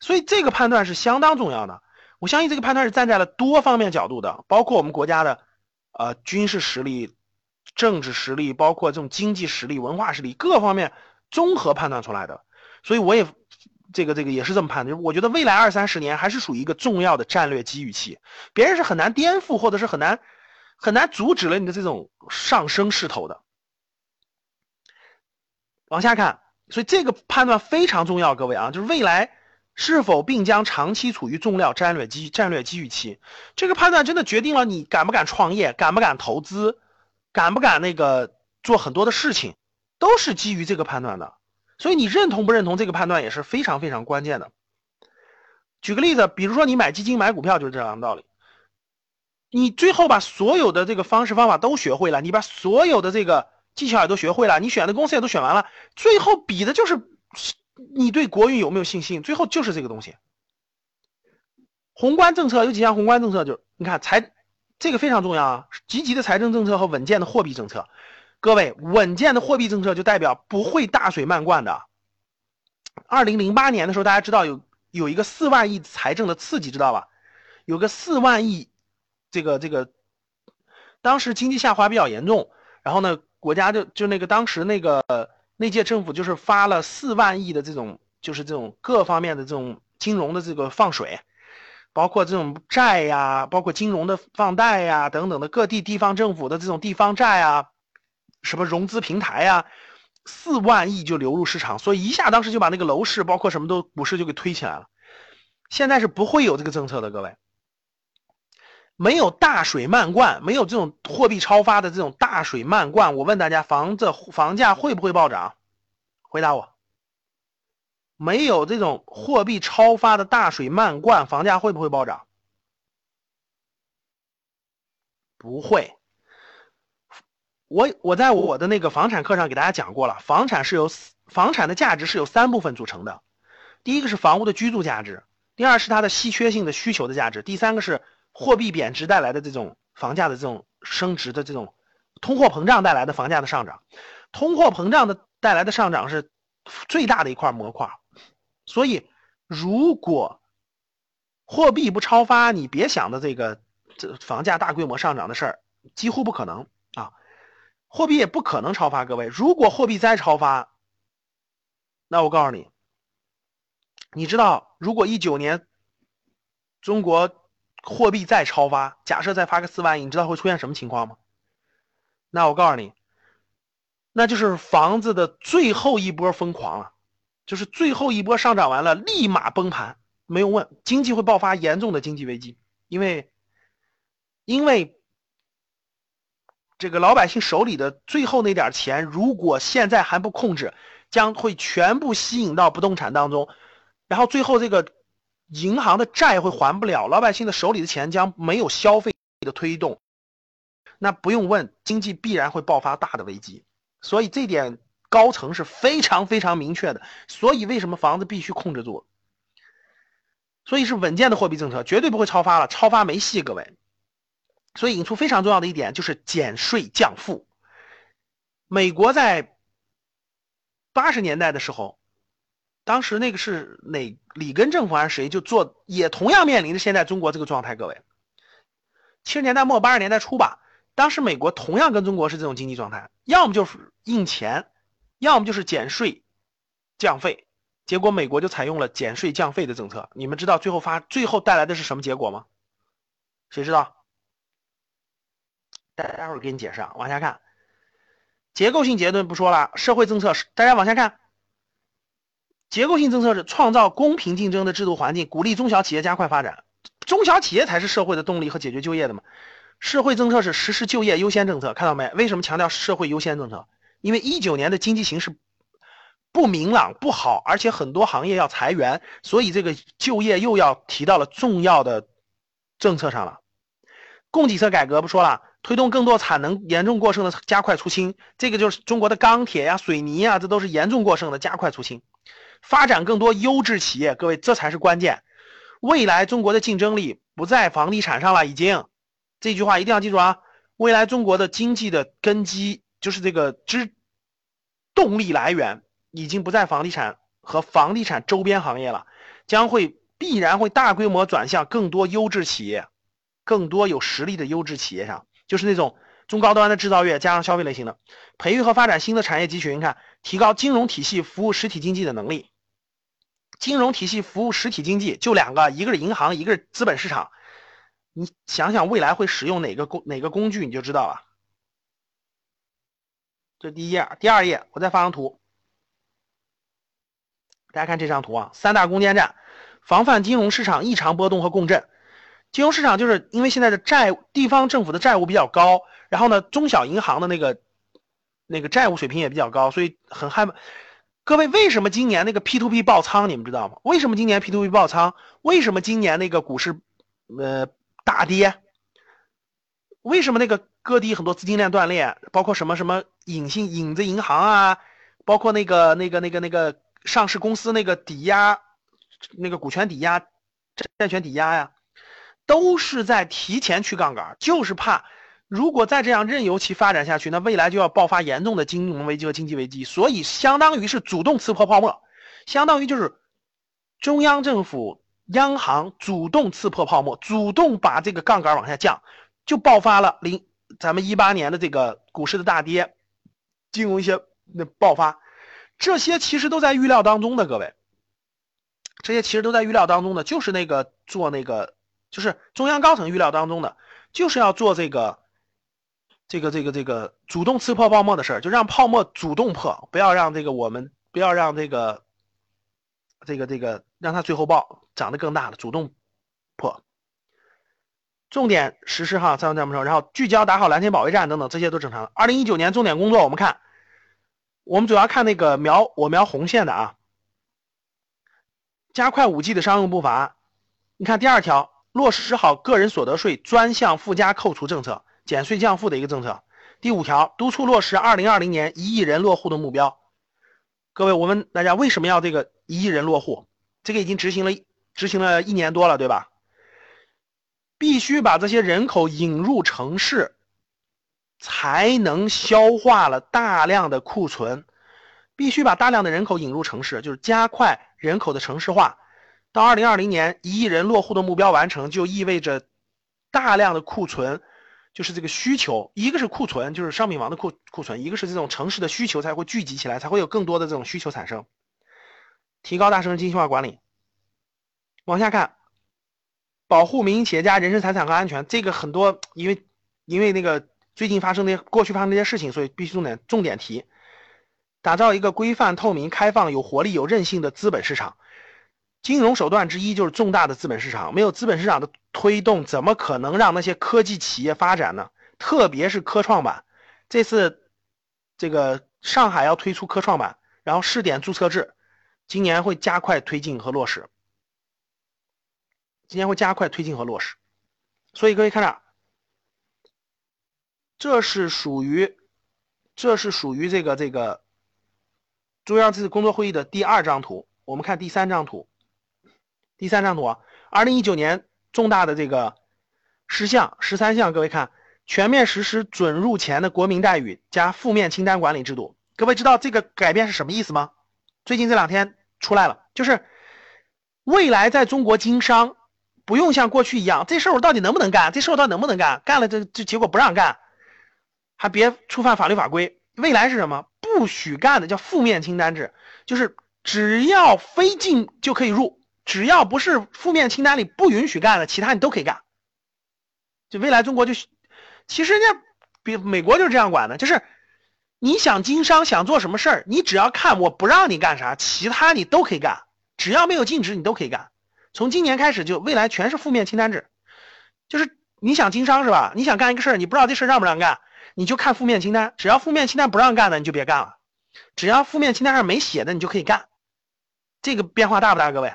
所以这个判断是相当重要的。我相信这个判断是站在了多方面角度的，包括我们国家的呃军事实力、政治实力，包括这种经济实力、文化实力各方面综合判断出来的。所以我也这个这个也是这么判断，我觉得未来二三十年还是属于一个重要的战略机遇期，别人是很难颠覆或者是很难。很难阻止了你的这种上升势头的。往下看，所以这个判断非常重要，各位啊，就是未来是否并将长期处于重要战略机战略机遇期，这个判断真的决定了你敢不敢创业，敢不敢投资，敢不敢那个做很多的事情，都是基于这个判断的。所以你认同不认同这个判断也是非常非常关键的。举个例子，比如说你买基金买股票就是这样的道理。你最后把所有的这个方式方法都学会了，你把所有的这个技巧也都学会了，你选的公司也都选完了，最后比的就是你对国运有没有信心。最后就是这个东西。宏观政策有几项宏观政策，就你看财，这个非常重要啊，积极的财政政策和稳健的货币政策。各位，稳健的货币政策就代表不会大水漫灌的。二零零八年的时候，大家知道有有一个四万亿财政的刺激，知道吧？有个四万亿。这个这个，当时经济下滑比较严重，然后呢，国家就就那个当时那个那届政府就是发了四万亿的这种，就是这种各方面的这种金融的这个放水，包括这种债呀，包括金融的放贷呀等等的各地地方政府的这种地方债啊，什么融资平台呀，四万亿就流入市场，所以一下当时就把那个楼市包括什么都股市就给推起来了。现在是不会有这个政策的，各位。没有大水漫灌，没有这种货币超发的这种大水漫灌，我问大家，房子房价会不会暴涨？回答我。没有这种货币超发的大水漫灌，房价会不会暴涨？不会。我我在我的那个房产课上给大家讲过了，房产是由房产的价值是由三部分组成的，第一个是房屋的居住价值，第二是它的稀缺性的需求的价值，第三个是。货币贬值带来的这种房价的这种升值的这种通货膨胀带来的房价的上涨，通货膨胀的带来的上涨是最大的一块模块，所以如果货币不超发，你别想的这个这房价大规模上涨的事儿，几乎不可能啊！货币也不可能超发，各位，如果货币再超发，那我告诉你，你知道如果一九年中国。货币再超发，假设再发个四万亿，你知道会出现什么情况吗？那我告诉你，那就是房子的最后一波疯狂了，就是最后一波上涨完了，立马崩盘，没有问，经济会爆发严重的经济危机，因为，因为这个老百姓手里的最后那点钱，如果现在还不控制，将会全部吸引到不动产当中，然后最后这个。银行的债会还不了，老百姓的手里的钱将没有消费的推动，那不用问，经济必然会爆发大的危机。所以这点高层是非常非常明确的。所以为什么房子必须控制住？所以是稳健的货币政策，绝对不会超发了，超发没戏，各位。所以引出非常重要的一点就是减税降负。美国在八十年代的时候。当时那个是哪里根政府还是谁就做，也同样面临着现在中国这个状态。各位，七十年代末八十年代初吧，当时美国同样跟中国是这种经济状态，要么就是印钱，要么就是减税降费。结果美国就采用了减税降费的政策。你们知道最后发最后带来的是什么结果吗？谁知道？待会儿给你解释啊。往下看，结构性结论不说了，社会政策是大家往下看。结构性政策是创造公平竞争的制度环境，鼓励中小企业加快发展。中小企业才是社会的动力和解决就业的嘛。社会政策是实施就业优先政策，看到没？为什么强调社会优先政策？因为一九年的经济形势不明朗不好，而且很多行业要裁员，所以这个就业又要提到了重要的政策上了。供给侧改革不说了，推动更多产能严重过剩的加快出清，这个就是中国的钢铁呀、水泥呀，这都是严重过剩的，加快出清。发展更多优质企业，各位这才是关键。未来中国的竞争力不在房地产上了，已经这句话一定要记住啊！未来中国的经济的根基就是这个之动力来源，已经不在房地产和房地产周边行业了，将会必然会大规模转向更多优质企业。更多有实力的优质企业上，就是那种中高端的制造业加上消费类型的，培育和发展新的产业集群，你看提高金融体系服务实体经济的能力。金融体系服务实体经济就两个，一个是银行，一个是资本市场。你想想未来会使用哪个工哪个工具，你就知道了。这第一页，第二页我再发张图，大家看这张图啊，三大攻坚战，防范金融市场异常波动和共振。金融市场就是因为现在的债地方政府的债务比较高，然后呢，中小银行的那个那个债务水平也比较高，所以很害怕。各位，为什么今年那个 P to P 爆仓？你们知道吗？为什么今年 P to P 爆仓？为什么今年那个股市呃大跌？为什么那个各地很多资金链断裂？包括什么什么隐性影子银行啊，包括那个那个那个那个上市公司那个抵押那个股权抵押债权抵押呀？都是在提前去杠杆，就是怕如果再这样任由其发展下去，那未来就要爆发严重的金融危机和经济危机。所以相当于是主动刺破泡沫，相当于就是中央政府、央行主动刺破泡沫，主动把这个杠杆往下降，就爆发了零咱们一八年的这个股市的大跌，金融一些那爆发，这些其实都在预料当中的，各位，这些其实都在预料当中的，就是那个做那个。就是中央高层预料当中的，就是要做这个，这个这个这个主动刺破泡沫的事儿，就让泡沫主动破，不要让这个我们不要让这个，这个这个让它最后爆长得更大了，主动破。重点实施哈，三这么说，然后聚焦打好蓝天保卫战等等，这些都正常。二零一九年重点工作，我们看，我们主要看那个描我描红线的啊，加快五 G 的商用步伐。你看第二条。落实好个人所得税专项附加扣除政策，减税降负的一个政策。第五条，督促落实二零二零年一亿人落户的目标。各位，我问大家，为什么要这个一亿人落户？这个已经执行了执行了一年多了，对吧？必须把这些人口引入城市，才能消化了大量的库存。必须把大量的人口引入城市，就是加快人口的城市化。到二零二零年一亿人落户的目标完成，就意味着大量的库存，就是这个需求，一个是库存，就是商品房的库库存，一个是这种城市的需求才会聚集起来，才会有更多的这种需求产生，提高大城市精细化管理。往下看，保护民营企业家人身财产和安全，这个很多因为因为那个最近发生的过去发生那些事情，所以必须重点重点提，打造一个规范、透明、开放、有活力、有韧性的资本市场。金融手段之一就是重大的资本市场，没有资本市场的推动，怎么可能让那些科技企业发展呢？特别是科创板，这次这个上海要推出科创板，然后试点注册制，今年会加快推进和落实。今年会加快推进和落实，所以各位看着，这是属于，这是属于这个这个中央这次工作会议的第二张图，我们看第三张图。第三张图，二零一九年重大的这个十项十三项，各位看，全面实施准入前的国民待遇加负面清单管理制度。各位知道这个改变是什么意思吗？最近这两天出来了，就是未来在中国经商不用像过去一样，这事儿我到底能不能干？这事儿我到底能不能干？干了这这结果不让干，还别触犯法律法规。未来是什么？不许干的叫负面清单制，就是只要非进就可以入。只要不是负面清单里不允许干的，其他你都可以干。就未来中国就，其实人家比美国就是这样管的，就是你想经商想做什么事儿，你只要看我不让你干啥，其他你都可以干，只要没有禁止你都可以干。从今年开始就未来全是负面清单制，就是你想经商是吧？你想干一个事儿，你不知道这事让不让干，你就看负面清单，只要负面清单不让干的你就别干了，只要负面清单上没写的你就可以干。这个变化大不大，各位？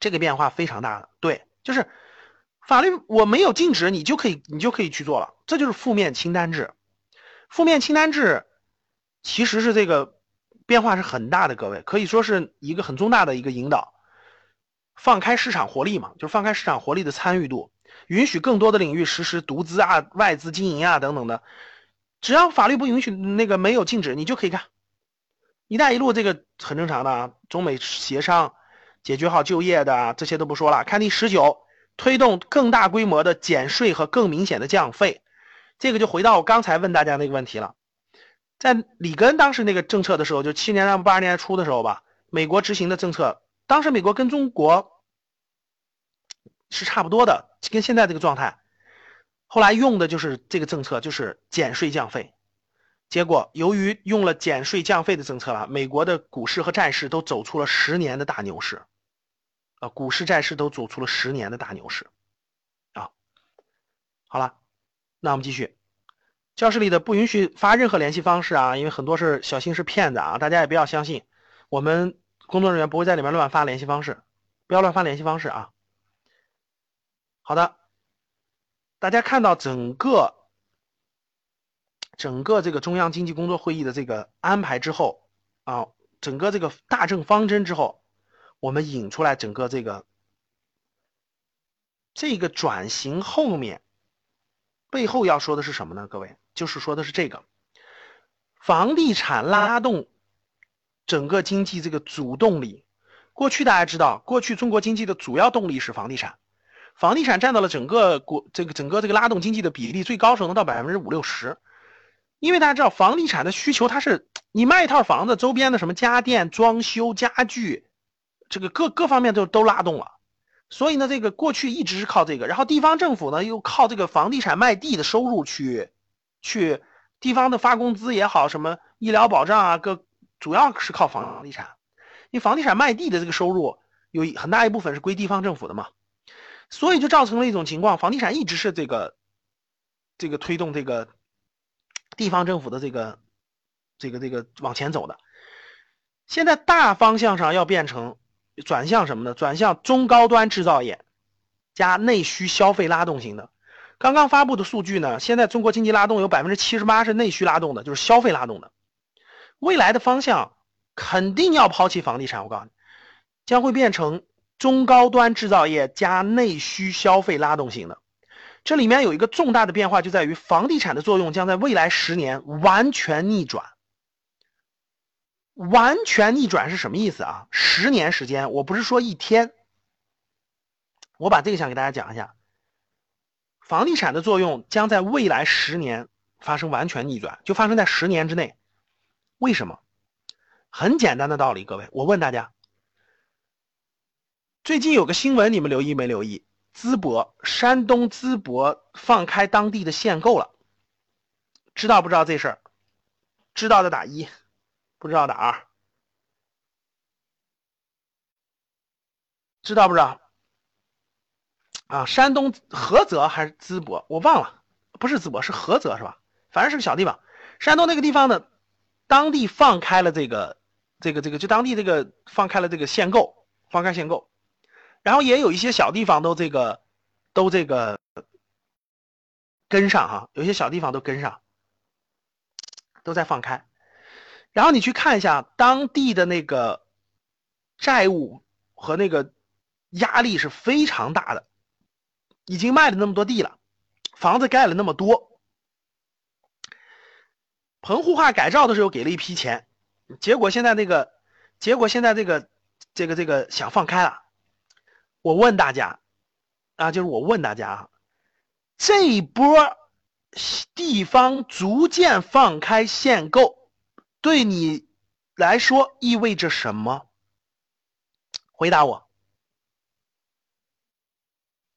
这个变化非常大的，对，就是法律我没有禁止你就可以你就可以去做了，这就是负面清单制。负面清单制其实是这个变化是很大的，各位可以说是一个很重大的一个引导，放开市场活力嘛，就是放开市场活力的参与度，允许更多的领域实施独资啊、外资经营啊等等的，只要法律不允许那个没有禁止，你就可以干。一带一路这个很正常的啊，中美协商解决好就业的这些都不说了。看第十九，推动更大规模的减税和更明显的降费。这个就回到我刚才问大家那个问题了，在里根当时那个政策的时候，就七年代八十年代初的时候吧，美国执行的政策，当时美国跟中国是差不多的，跟现在这个状态，后来用的就是这个政策，就是减税降费，结果由于用了减税降费的政策了，美国的股市和债市都走出了十年的大牛市，啊，股市债市都走出了十年的大牛市，啊，好了。那我们继续，教室里的不允许发任何联系方式啊，因为很多是小心是骗子啊，大家也不要相信。我们工作人员不会在里面乱发联系方式，不要乱发联系方式啊。好的，大家看到整个整个这个中央经济工作会议的这个安排之后啊，整个这个大政方针之后，我们引出来整个这个这个转型后面。背后要说的是什么呢？各位，就是说的是这个，房地产拉动整个经济这个主动力。过去大家知道，过去中国经济的主要动力是房地产，房地产占到了整个国这个整个这个拉动经济的比例最高时候能到百分之五六十。因为大家知道，房地产的需求它是你卖一套房子，周边的什么家电、装修、家具，这个各各方面都都拉动了。所以呢，这个过去一直是靠这个，然后地方政府呢又靠这个房地产卖地的收入去，去地方的发工资也好，什么医疗保障啊，各主要是靠房地产，因为房地产卖地的这个收入有很大一部分是归地方政府的嘛，所以就造成了一种情况，房地产一直是这个，这个推动这个地方政府的这个，这个这个往前走的，现在大方向上要变成。转向什么呢？转向中高端制造业加内需消费拉动型的。刚刚发布的数据呢，现在中国经济拉动有百分之七十八是内需拉动的，就是消费拉动的。未来的方向肯定要抛弃房地产，我告诉你，将会变成中高端制造业加内需消费拉动型的。这里面有一个重大的变化，就在于房地产的作用将在未来十年完全逆转。完全逆转是什么意思啊？十年时间，我不是说一天。我把这个想给大家讲一下，房地产的作用将在未来十年发生完全逆转，就发生在十年之内。为什么？很简单的道理，各位，我问大家，最近有个新闻，你们留意没留意？淄博，山东淄博放开当地的限购了，知道不知道这事儿？知道的打一。不知道的啊，知道不知道？啊，山东菏泽还是淄博？我忘了，不是淄博，是菏泽是吧？反正是个小地方。山东那个地方呢，当地放开了这个，这个，这个，就当地这个放开了这个限购，放开限购，然后也有一些小地方都这个，都这个跟上哈，有些小地方都跟上，都在放开。然后你去看一下当地的那个债务和那个压力是非常大的，已经卖了那么多地了，房子盖了那么多，棚户化改造的时候给了一批钱，结果现在那个，结果现在这个这个这个想放开了，我问大家啊，就是我问大家啊，这一波地方逐渐放开限购。对你来说意味着什么？回答我，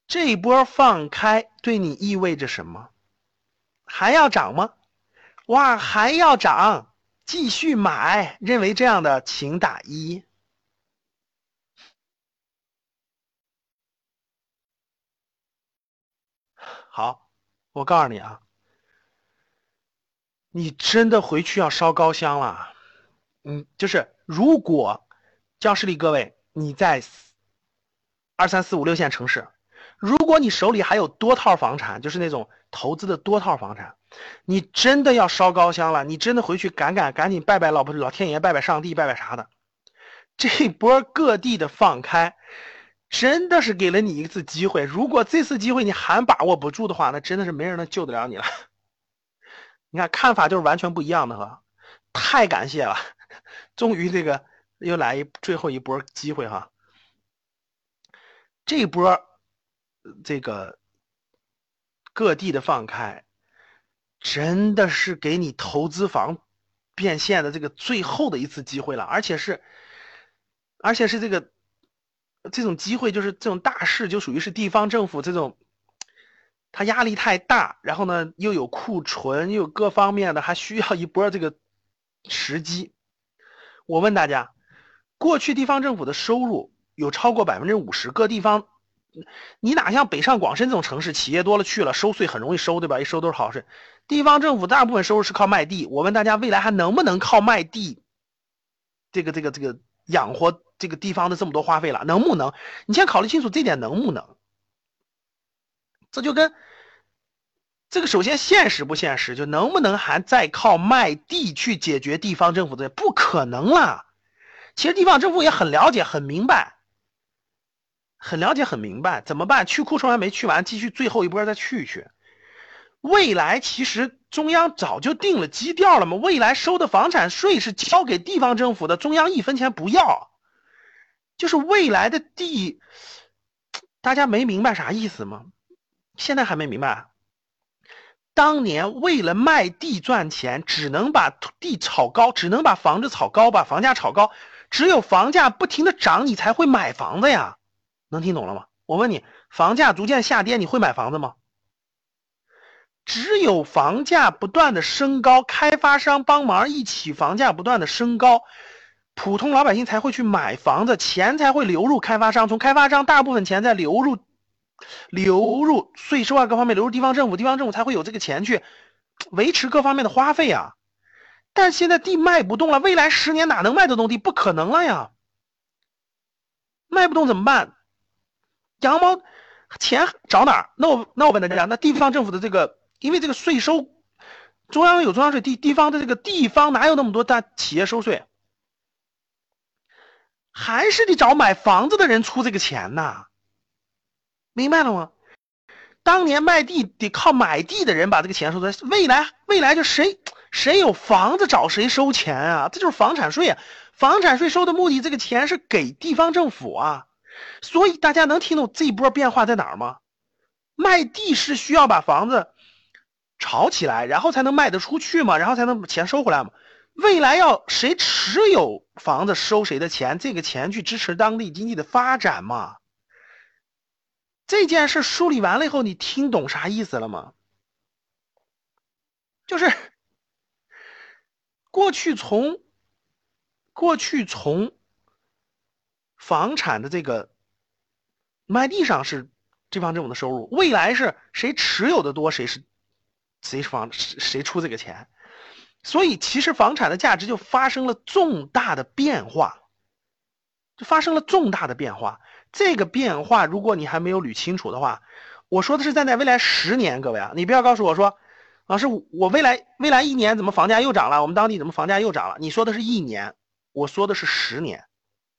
这一波放开对你意味着什么？还要涨吗？哇，还要涨，继续买，认为这样的请打一。好，我告诉你啊，你真的回去要烧高香了。嗯，就是如果教室里各位你在二三四五六线城市，如果你手里还有多套房产，就是那种投资的多套房产，你真的要烧高香了。你真的回去赶赶赶紧拜拜老婆老天爷，拜拜上帝，拜拜啥的。这波各地的放开，真的是给了你一次机会。如果这次机会你还把握不住的话，那真的是没人能救得了你了。你看看法就是完全不一样的哈，太感谢了，(laughs) 终于这个又来一最后一波机会哈。这波这个各地的放开，真的是给你投资房变现的这个最后的一次机会了，而且是。而且是这个这种机会，就是这种大事，就属于是地方政府这种，他压力太大，然后呢又有库存，又有各方面的，还需要一波这个时机。我问大家，过去地方政府的收入有超过百分之五十，各地方，你哪像北上广深这种城市，企业多了去了，收税很容易收，对吧？一收都是好事。地方政府大部分收入是靠卖地。我问大家，未来还能不能靠卖地？这个这个这个养活？这个地方的这么多花费了，能不能？你先考虑清楚这点能不能？这就跟这个首先现实不现实，就能不能还再靠卖地去解决地方政府的？不可能了。其实地方政府也很了解、很明白，很了解、很明白，怎么办？去库存还没去完，继续最后一波再去去。未来其实中央早就定了基调了嘛，未来收的房产税是交给地方政府的，中央一分钱不要。就是未来的地，大家没明白啥意思吗？现在还没明白。当年为了卖地赚钱，只能把地炒高，只能把房子炒高，把房价炒高。只有房价不停的涨，你才会买房子呀。能听懂了吗？我问你，房价逐渐下跌，你会买房子吗？只有房价不断的升高，开发商帮忙一起，房价不断的升高。普通老百姓才会去买房子，钱才会流入开发商，从开发商大部分钱再流入，流入税收啊各方面流入地方政府，地方政府才会有这个钱去 (tsk) 维持各方面的花费啊。但现在地卖不动了，未来十年哪能卖得动地？不可能了呀！卖不动怎么办？羊毛 (tsk) 钱找哪儿？那我那我问大家，那地方政府的这个，因为这个税收，中央有中央税，地地方的这个地方哪有那么多大企业收税？还是得找买房子的人出这个钱呐，明白了吗？当年卖地得靠买地的人把这个钱收来，未来未来就谁谁有房子找谁收钱啊，这就是房产税啊。房产税收的目的，这个钱是给地方政府啊。所以大家能听懂这一波变化在哪儿吗？卖地是需要把房子炒起来，然后才能卖得出去嘛，然后才能把钱收回来嘛。未来要谁持有房子收谁的钱，这个钱去支持当地经济的发展嘛？这件事梳理完了以后，你听懂啥意思了吗？就是过去从过去从房产的这个卖地上是地方政府的收入，未来是谁持有的多，谁是谁房谁出这个钱。所以，其实房产的价值就发生了重大的变化，就发生了重大的变化。这个变化，如果你还没有捋清楚的话，我说的是站在未来十年，各位啊，你不要告诉我说，老师，我未来未来一年怎么房价又涨了？我们当地怎么房价又涨了？你说的是一年，我说的是十年。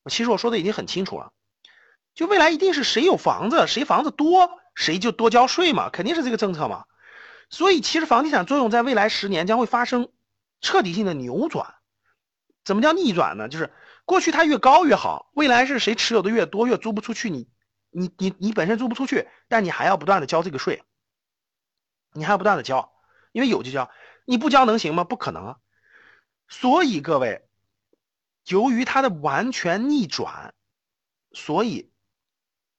其实我说的已经很清楚了，就未来一定是谁有房子，谁房子多，谁就多交税嘛，肯定是这个政策嘛。所以，其实房地产作用在未来十年将会发生。彻底性的扭转，怎么叫逆转呢？就是过去它越高越好，未来是谁持有的越多越租不出去，你你你你本身租不出去，但你还要不断的交这个税，你还要不断的交，因为有就交，你不交能行吗？不可能啊！所以各位，由于它的完全逆转，所以，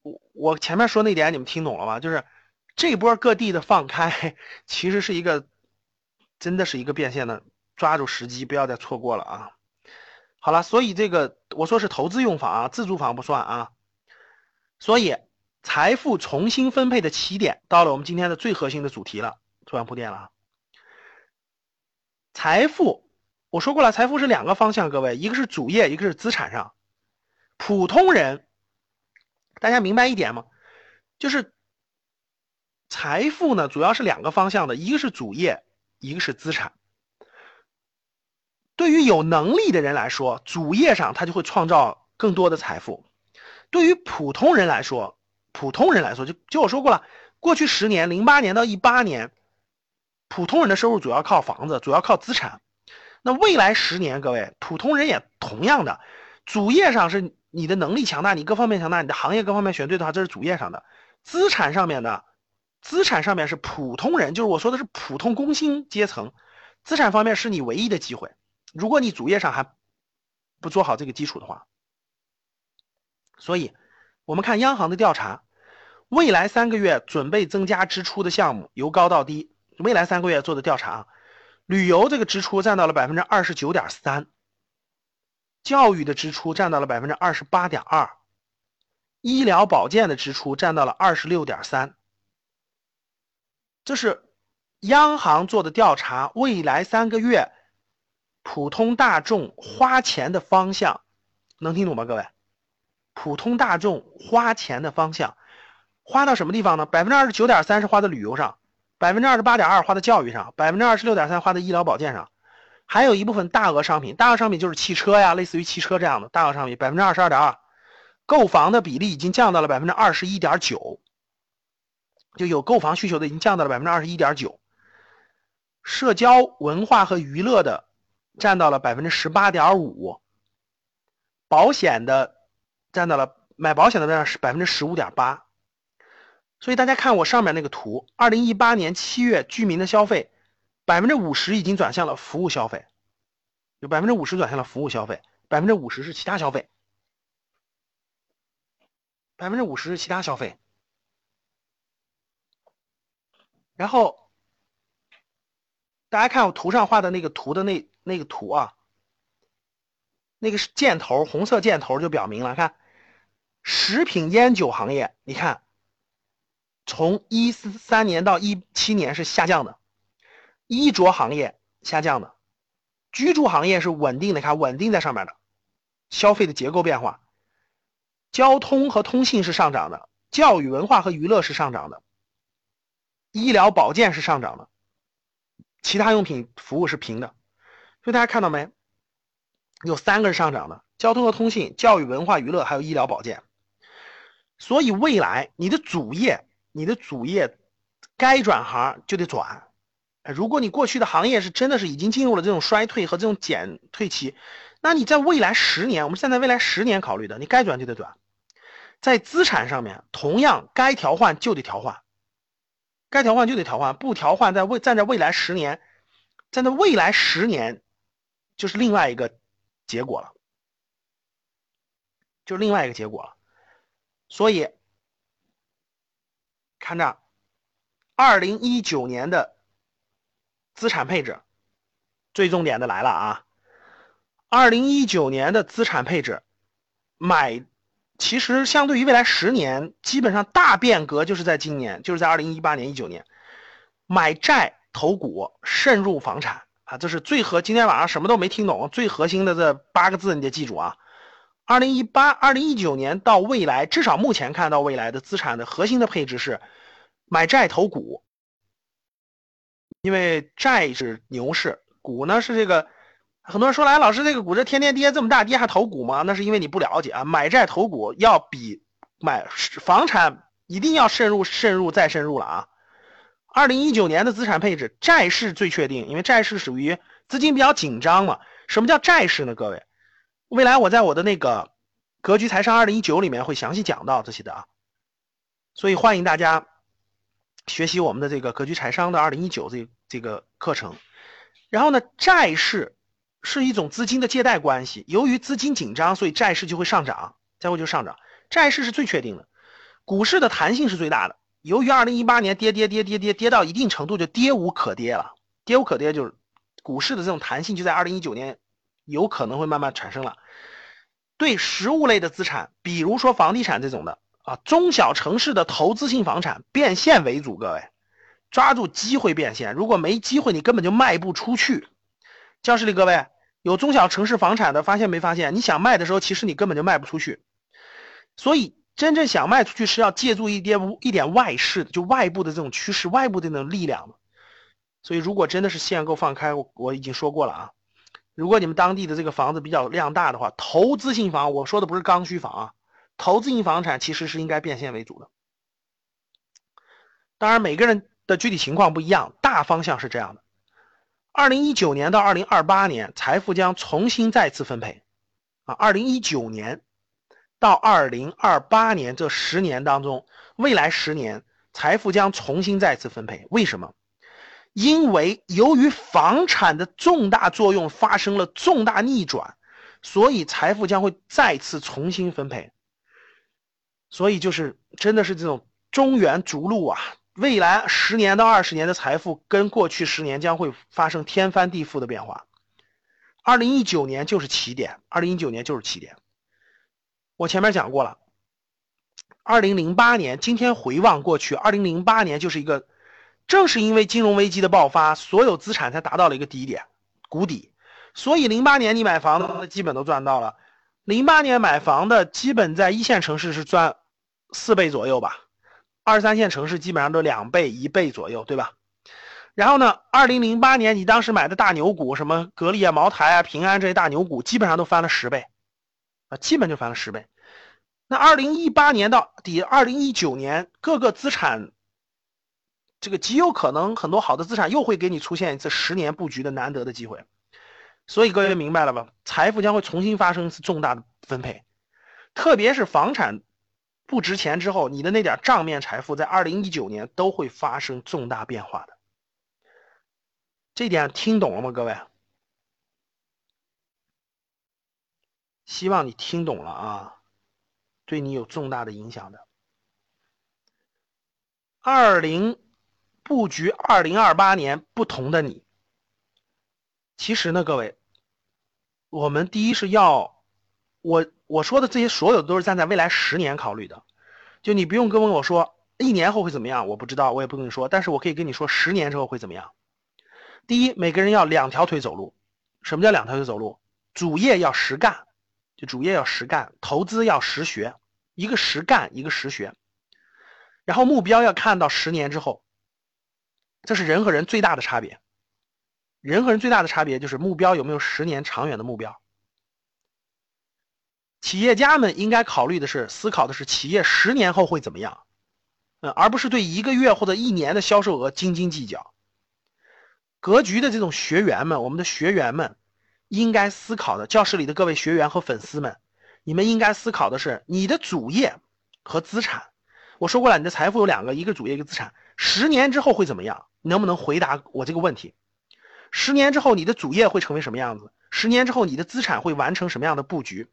我我前面说那点你们听懂了吗？就是这波各地的放开，其实是一个，真的是一个变现的。抓住时机，不要再错过了啊！好了，所以这个我说是投资用房啊，自住房不算啊。所以财富重新分配的起点，到了我们今天的最核心的主题了，做完铺垫了啊。财富，我说过了，财富是两个方向，各位，一个是主业，一个是资产上。普通人，大家明白一点吗？就是财富呢，主要是两个方向的，一个是主业，一个是资产。对于有能力的人来说，主业上他就会创造更多的财富；对于普通人来说，普通人来说，就就我说过了，过去十年，零八年到一八年，普通人的收入主要靠房子，主要靠资产。那未来十年，各位普通人也同样的，主业上是你的能力强大，你各方面强大，你的行业各方面选对的话，这是主业上的；资产上面的，资产上面是普通人，就是我说的是普通工薪阶层，资产方面是你唯一的机会。如果你主业上还不做好这个基础的话，所以我们看央行的调查，未来三个月准备增加支出的项目由高到低。未来三个月做的调查啊，旅游这个支出占到了百分之二十九点三，教育的支出占到了百分之二十八点二，医疗保健的支出占到了二十六点三。这是央行做的调查，未来三个月。普通大众花钱的方向，能听懂吗？各位，普通大众花钱的方向，花到什么地方呢？百分之二十九点三是花在旅游上，百分之二十八点二花在教育上，百分之二十六点三花在医疗保健上，还有一部分大额商品，大额商品就是汽车呀，类似于汽车这样的大额商品，百分之二十二点二，购房的比例已经降到了百分之二十一点九，就有购房需求的已经降到了百分之二十一点九，社交文化和娱乐的。占到了百分之十八点五，保险的占到了买保险的占是百分之十五点八，所以大家看我上面那个图，二零一八年七月居民的消费百分之五十已经转向了服务消费，有百分之五十转向了服务消费，百分之五十是其他消费，百分之五十是其他消费，然后大家看我图上画的那个图的那。那个图啊，那个箭头，红色箭头就表明了。看，食品烟酒行业，你看，从一四三年到一七年是下降的，衣着行业下降的，居住行业是稳定的，看稳定在上面的，消费的结构变化，交通和通信是上涨的，教育文化和娱乐是上涨的，医疗保健是上涨的，其他用品服务是平的。所以大家看到没？有三个是上涨的：交通和通信、教育文化娱乐，还有医疗保健。所以未来你的主业，你的主业该转行就得转。如果你过去的行业是真的是已经进入了这种衰退和这种减退期，那你在未来十年，我们现在未来十年考虑的，你该转就得转。在资产上面，同样该调换就得调换，该调换就得调换，不调换，在未站在未来十年，站在未来十年。就是另外一个结果了，就是另外一个结果了。所以看这，二零一九年的资产配置，最重点的来了啊！二零一九年的资产配置，买，其实相对于未来十年，基本上大变革就是在今年，就是在二零一八年、一九年，买债投股，慎入房产。啊，这是最核，今天晚上什么都没听懂，最核心的这八个字你得记住啊！二零一八、二零一九年到未来，至少目前看到未来的资产的核心的配置是买债投股，因为债是牛市，股呢是这个。很多人说来，老师这个股这天天跌这么大跌还投股吗？那是因为你不了解啊！买债投股要比买房产一定要慎入、慎入再慎入了啊！二零一九年的资产配置，债市最确定，因为债市属于资金比较紧张嘛。什么叫债市呢？各位，未来我在我的那个格局财商二零一九里面会详细讲到这些的啊。所以欢迎大家学习我们的这个格局财商的二零一九这这个课程。然后呢，债市是一种资金的借贷关系，由于资金紧张，所以债市就会上涨，再会就上涨。债市是最确定的，股市的弹性是最大的。由于二零一八年跌跌跌跌跌跌到一定程度就跌无可跌了，跌无可跌就是股市的这种弹性就在二零一九年有可能会慢慢产生了。对实物类的资产，比如说房地产这种的，啊，中小城市的投资性房产变现为主，各位抓住机会变现。如果没机会，你根本就卖不出去。教室里各位有中小城市房产的，发现没发现？你想卖的时候，其实你根本就卖不出去。所以真正想卖出去，是要借助一点一点外势，就外部的这种趋势、外部的那种力量的。所以如果真的是限购放开，我我已经说过了啊。如果你们当地的这个房子比较量大的话，投资性房，我说的不是刚需房啊。投资性房产其实是应该变现为主的，当然每个人的具体情况不一样，大方向是这样的。二零一九年到二零二八年，财富将重新再次分配，啊，二零一九年到二零二八年这十年当中，未来十年财富将重新再次分配。为什么？因为由于房产的重大作用发生了重大逆转，所以财富将会再次重新分配。所以就是真的是这种中原逐鹿啊！未来十年到二十年的财富跟过去十年将会发生天翻地覆的变化。二零一九年就是起点，二零一九年就是起点。我前面讲过了，二零零八年，今天回望过去，二零零八年就是一个，正是因为金融危机的爆发，所有资产才达到了一个低点，谷底。所以零八年你买房子基本都赚到了，零八年买房的基本在一线城市是赚。四倍左右吧，二三线城市基本上都两倍、一倍左右，对吧？然后呢，二零零八年你当时买的大牛股，什么格力啊、茅台啊、平安这些大牛股，基本上都翻了十倍，啊，基本就翻了十倍。那二零一八年到底，二零一九年各个资产，这个极有可能很多好的资产又会给你出现一次十年布局的难得的机会。所以各位明白了吧？财富将会重新发生一次重大的分配，特别是房产。不值钱之后，你的那点账面财富在二零一九年都会发生重大变化的。这点听懂了吗，各位？希望你听懂了啊，对你有重大的影响的。二零布局二零二八年不同的你，其实呢，各位，我们第一是要我。我说的这些所有都是站在未来十年考虑的，就你不用跟我说一年后会怎么样，我不知道，我也不跟你说，但是我可以跟你说十年之后会怎么样。第一，每个人要两条腿走路。什么叫两条腿走路？主业要实干，主业要实干，投资要实学，一个实干，一个实学。然后目标要看到十年之后，这是人和人最大的差别。人和人最大的差别就是目标有没有十年长远的目标。企业家们应该考虑的是，思考的是企业十年后会怎么样，嗯，而不是对一个月或者一年的销售额斤斤计较。格局的这种学员们，我们的学员们应该思考的，教室里的各位学员和粉丝们，你们应该思考的是你的主业和资产。我说过了，你的财富有两个，一个主业，一个资产。十年之后会怎么样？能不能回答我这个问题？十年之后你的主业会成为什么样子？十年之后你的资产会完成什么样的布局？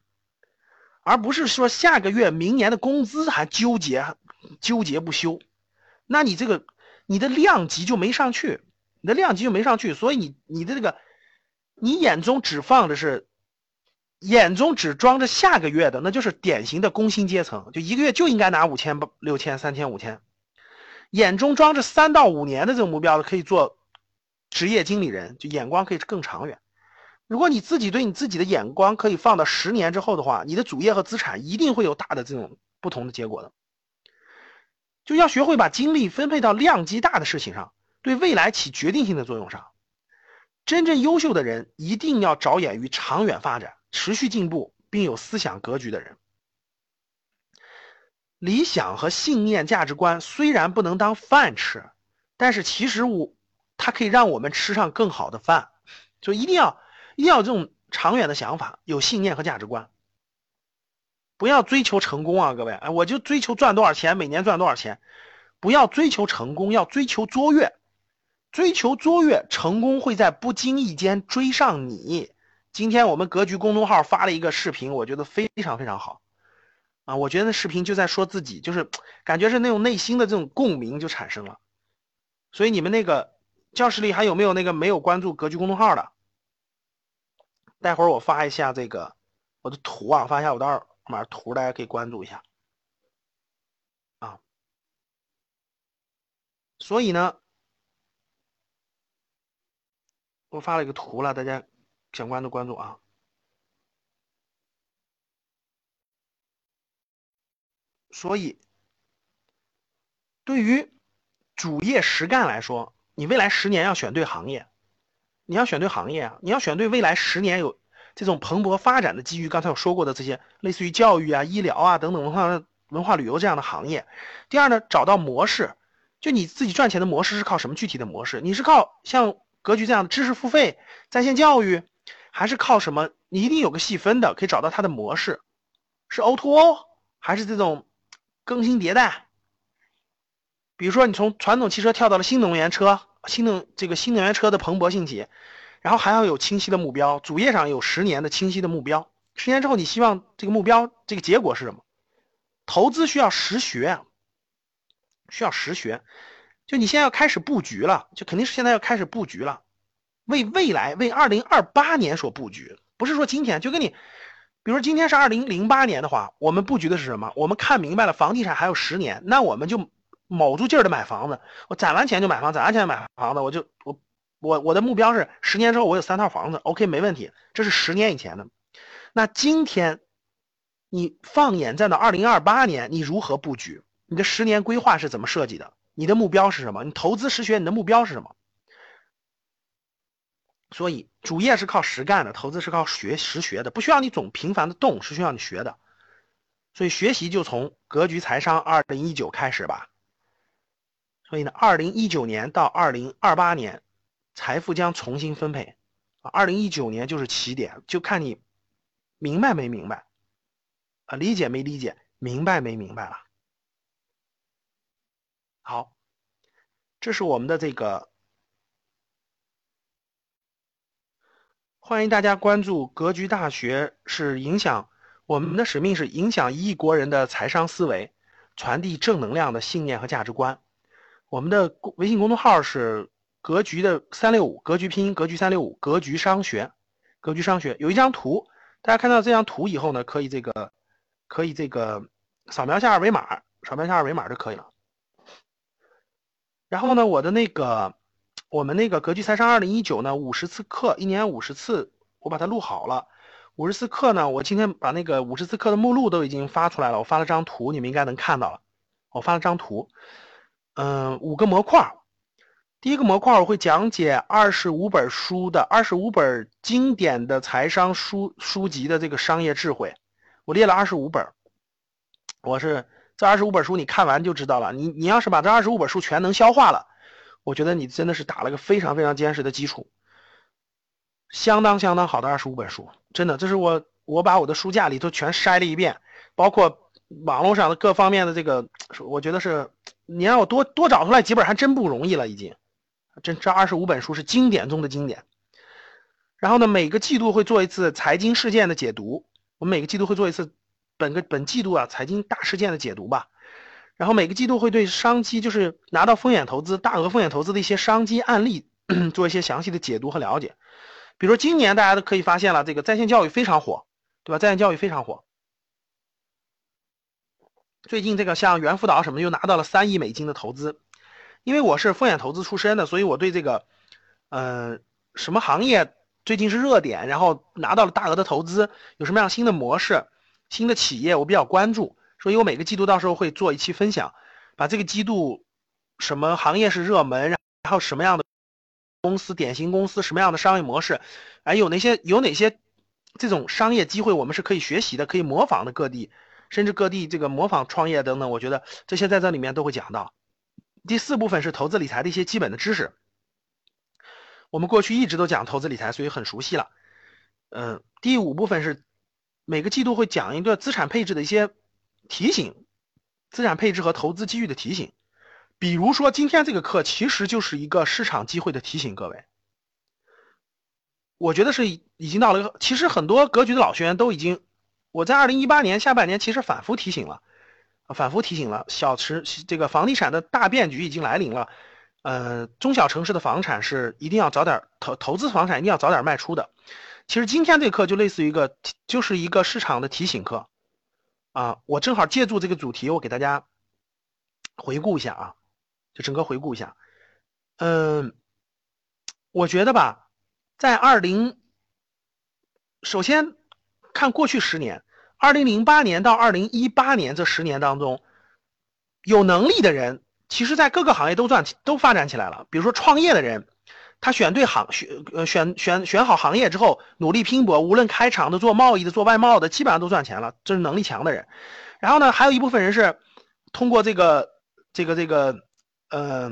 而不是说下个月、明年的工资还纠结、纠结不休，那你这个你的量级就没上去，你的量级就没上去，所以你你的这个你眼中只放的是，眼中只装着下个月的，那就是典型的工薪阶层，就一个月就应该拿五千、六千、三千、五千，眼中装着三到五年的这种目标的，可以做职业经理人，就眼光可以更长远。如果你自己对你自己的眼光可以放到十年之后的话，你的主业和资产一定会有大的这种不同的结果的。就要学会把精力分配到量级大的事情上，对未来起决定性的作用上。真正优秀的人一定要着眼于长远发展、持续进步，并有思想格局的人。理想和信念、价值观虽然不能当饭吃，但是其实我它可以让我们吃上更好的饭，就一定要。一定要这种长远的想法，有信念和价值观，不要追求成功啊，各位！哎，我就追求赚多少钱，每年赚多少钱，不要追求成功，要追求卓越。追求卓越，成功会在不经意间追上你。今天我们格局公众号发了一个视频，我觉得非常非常好，啊，我觉得那视频就在说自己，就是感觉是那种内心的这种共鸣就产生了。所以你们那个教室里还有没有那个没有关注格局公众号的？待会儿我发一下这个我的图啊，发一下我的二维码图，大家可以关注一下，啊，所以呢。我发了一个图了，大家想关注关注啊。所以，对于主业实干来说，你未来十年要选对行业，你要选对行业啊，你要选对未来十年有这种蓬勃发展的机遇。刚才我说过的这些，类似于教育啊、医疗啊等等文化文化旅游这样的行业。第二呢，找到模式，就你自己赚钱的模式是靠什么具体的模式？你是靠像格局这样的知识付费、在线教育，还是靠什么？你一定有个细分的，可以找到它的模式，是 O2O 还是这种？更新迭代，比如说你从传统汽车跳到了新能源车，新能这个新能源车的蓬勃兴起，然后还要有清晰的目标，主业上有十年的清晰的目标，十年之后你希望这个目标这个结果是什么？投资需要实学，需要实学，就你现在要开始布局了，就肯定是现在要开始布局了，为未来为二零二八年所布局，不是说今天就跟你。比如今天是二零零八年的话，我们布局的是什么？我们看明白了房地产还有十年，那我们就卯足劲儿的买房子。我攒完钱就买房，攒完钱买房子，我就我我我的目标是十年之后我有三套房子，OK 没问题。这是十年以前的。那今天你放眼再到二零二八年，你如何布局？你的十年规划是怎么设计的？你的目标是什么？你投资实学，你的目标是什么？所以主业是靠实干的，投资是靠学实学的，不需要你总频繁的动，是需要你学的。所以学习就从格局财商二零一九开始吧。所以呢，二零一九年到二零二八年，财富将重新分配啊。二零一九年就是起点，就看你明白没明白啊，理解没理解，明白没明白了。好，这是我们的这个。欢迎大家关注格局大学，是影响我们的使命是影响一亿国人的财商思维，传递正能量的信念和价值观。我们的微信公众号是格局的三六五，格局拼音格局三六五，格局商学，格局商学有一张图，大家看到这张图以后呢，可以这个可以这个扫描一下二维码，扫描一下二维码就可以了。然后呢，我的那个。我们那个格局财商二零一九呢，五十次课，一年五十次，我把它录好了。五十次课呢，我今天把那个五十次课的目录都已经发出来了，我发了张图，你们应该能看到了。我发了张图，嗯，五个模块。第一个模块我会讲解二十五本书的二十五本经典的财商书书籍的这个商业智慧，我列了二十五本。我是这二十五本书你看完就知道了。你你要是把这二十五本书全能消化了。我觉得你真的是打了个非常非常坚实的基础，相当相当好的二十五本书，真的，这是我我把我的书架里头全筛了一遍，包括网络上的各方面的这个，我觉得是你让我多多找出来几本还真不容易了，已经，这这二十五本书是经典中的经典。然后呢，每个季度会做一次财经事件的解读，我们每个季度会做一次本个本季度啊财经大事件的解读吧。然后每个季度会对商机，就是拿到风险投资、大额风险投资的一些商机案例，做一些详细的解读和了解。比如说今年大家都可以发现了，这个在线教育非常火，对吧？在线教育非常火。最近这个像猿辅导什么又拿到了三亿美金的投资。因为我是风险投资出身的，所以我对这个，呃，什么行业最近是热点，然后拿到了大额的投资，有什么样新的模式、新的企业，我比较关注。所以我每个季度到时候会做一期分享，把这个季度什么行业是热门，然后什么样的公司、典型公司、什么样的商业模式，哎，有哪些有哪些这种商业机会，我们是可以学习的、可以模仿的。各地甚至各地这个模仿创业等等，我觉得这些在这里面都会讲到。第四部分是投资理财的一些基本的知识，我们过去一直都讲投资理财，所以很熟悉了。嗯，第五部分是每个季度会讲一个资产配置的一些。提醒，资产配置和投资机遇的提醒，比如说今天这个课其实就是一个市场机会的提醒。各位，我觉得是已经到了一个，其实很多格局的老学员都已经，我在二零一八年下半年其实反复提醒了，反复提醒了，小池这个房地产的大变局已经来临了，呃，中小城市的房产是一定要早点投投资房产一定要早点卖出的。其实今天这课就类似于一个，就是一个市场的提醒课。啊，我正好借助这个主题，我给大家回顾一下啊。就整个回顾一下。嗯，我觉得吧，在二零，首先看过去十年，二零零八年到二零一八年这十年当中，有能力的人，其实在各个行业都赚都发展起来了。比如说创业的人，他选对行选呃选选选好行业之后，努力拼搏，无论开厂的、做贸易的、做外贸的，基本上都赚钱了。这是能力强的人。然后呢，还有一部分人是通过这个这个这个呃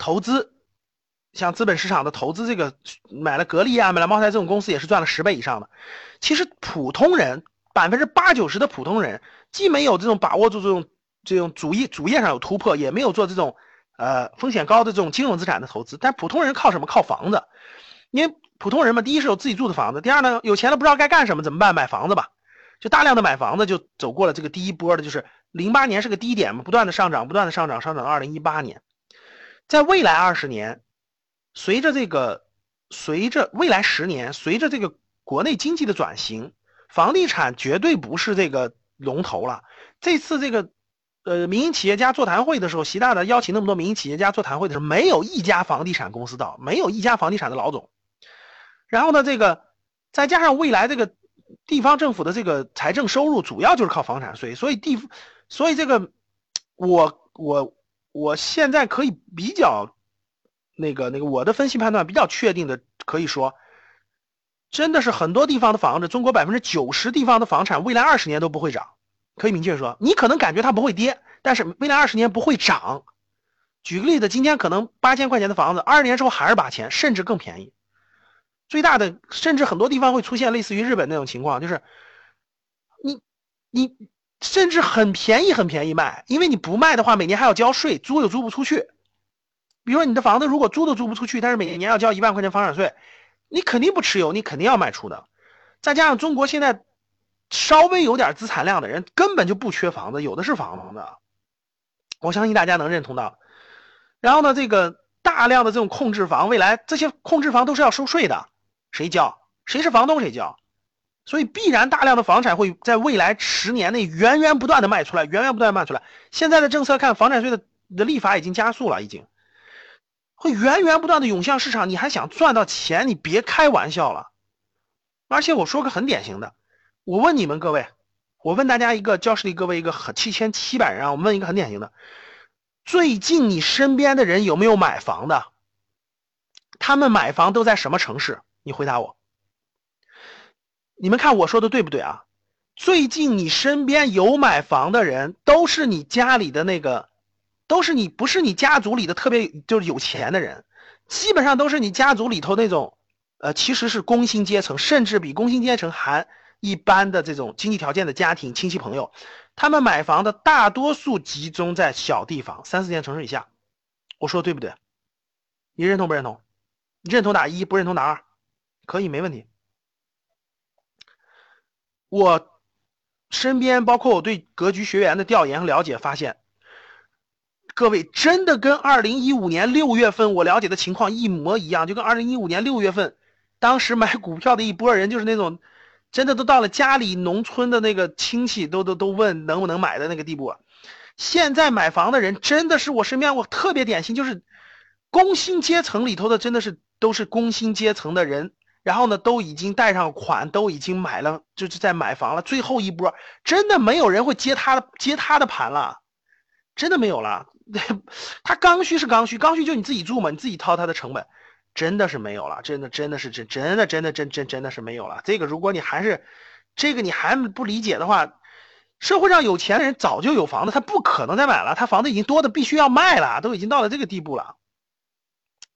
投资。像资本市场的投资，这个买了格力啊，买了茅台这种公司，也是赚了十倍以上的。其实普通人百分之八九十的普通人，既没有这种把握住这种这种主业主业上有突破，也没有做这种呃风险高的这种金融资产的投资。但普通人靠什么？靠房子。因为普通人嘛，第一是有自己住的房子，第二呢，有钱了不知道该干什么，怎么办？买房子吧，就大量的买房子，就走过了这个第一波的，就是零八年是个低点嘛，不断的上涨，不断的上涨，上涨到二零一八年，在未来二十年。随着这个，随着未来十年，随着这个国内经济的转型，房地产绝对不是这个龙头了。这次这个，呃，民营企业家座谈会的时候，习大大邀请那么多民营企业家座谈会的时候，没有一家房地产公司到，没有一家房地产的老总。然后呢，这个再加上未来这个地方政府的这个财政收入主要就是靠房产税，所以地，所以这个，我我我现在可以比较。那个那个，我的分析判断比较确定的，可以说，真的是很多地方的房子，中国百分之九十地方的房产，未来二十年都不会涨。可以明确说，你可能感觉它不会跌，但是未来二十年不会涨。举个例子，今天可能八千块钱的房子，二十年之后还是八千，甚至更便宜。最大的，甚至很多地方会出现类似于日本那种情况，就是你你甚至很便宜很便宜卖，因为你不卖的话，每年还要交税，租又租不出去。比如说你的房子如果租都租不出去，但是每年要交一万块钱房产税，你肯定不持有，你肯定要卖出的。再加上中国现在稍微有点资产量的人根本就不缺房子，有的是房子，我相信大家能认同到。然后呢，这个大量的这种控制房，未来这些控制房都是要收税的，谁交？谁是房东谁交？所以必然大量的房产会在未来十年内源源不断的卖出来，源源不断的卖出来。现在的政策看，房产税的的立法已经加速了，已经。会源源不断的涌向市场，你还想赚到钱？你别开玩笑了。而且我说个很典型的，我问你们各位，我问大家一个教室里各位一个很七千七百人啊，我问一个很典型的，最近你身边的人有没有买房的？他们买房都在什么城市？你回答我。你们看我说的对不对啊？最近你身边有买房的人，都是你家里的那个。都是你不是你家族里的特别就是有钱的人，基本上都是你家族里头那种，呃，其实是工薪阶层，甚至比工薪阶层还一般的这种经济条件的家庭亲戚朋友，他们买房的大多数集中在小地方，三四线城市以下。我说的对不对？你认同不认同？认同打一，不认同打二，可以没问题。我身边包括我对格局学员的调研和了解发现。各位真的跟二零一五年六月份我了解的情况一模一样，就跟二零一五年六月份，当时买股票的一波人，就是那种，真的都到了家里农村的那个亲戚都都都问能不能买的那个地步。现在买房的人真的是我身边我特别典型，就是工薪阶层里头的，真的是都是工薪阶层的人，然后呢都已经贷上款，都已经买了，就是在买房了。最后一波真的没有人会接他的接他的盘了，真的没有了。(laughs) 他刚需是刚需，刚需就你自己住嘛，你自己掏他的成本，真的是没有了，真的真的是真真的真的真真真的是没有了。这个如果你还是这个你还不理解的话，社会上有钱的人早就有房子，他不可能再买了，他房子已经多的必须要卖了，都已经到了这个地步了。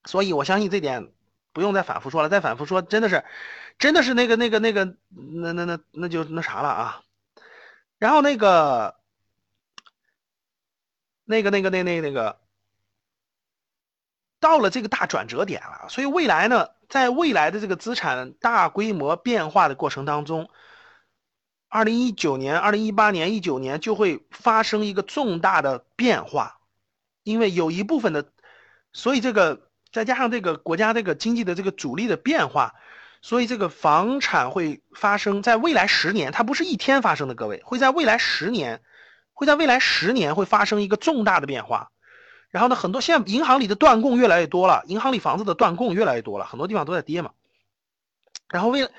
所以我相信这点不用再反复说了，再反复说真的是真的是那个那个那个那那那那就那啥了啊。然后那个。那个、那个、那、那、那个，到了这个大转折点了，所以未来呢，在未来的这个资产大规模变化的过程当中，二零一九年、二零一八年、一九年就会发生一个重大的变化，因为有一部分的，所以这个再加上这个国家这个经济的这个主力的变化，所以这个房产会发生在未来十年，它不是一天发生的，各位会在未来十年。会在未来十年会发生一个重大的变化，然后呢，很多现在银行里的断供越来越多了，银行里房子的断供越来越多了，很多地方都在跌嘛。然后为了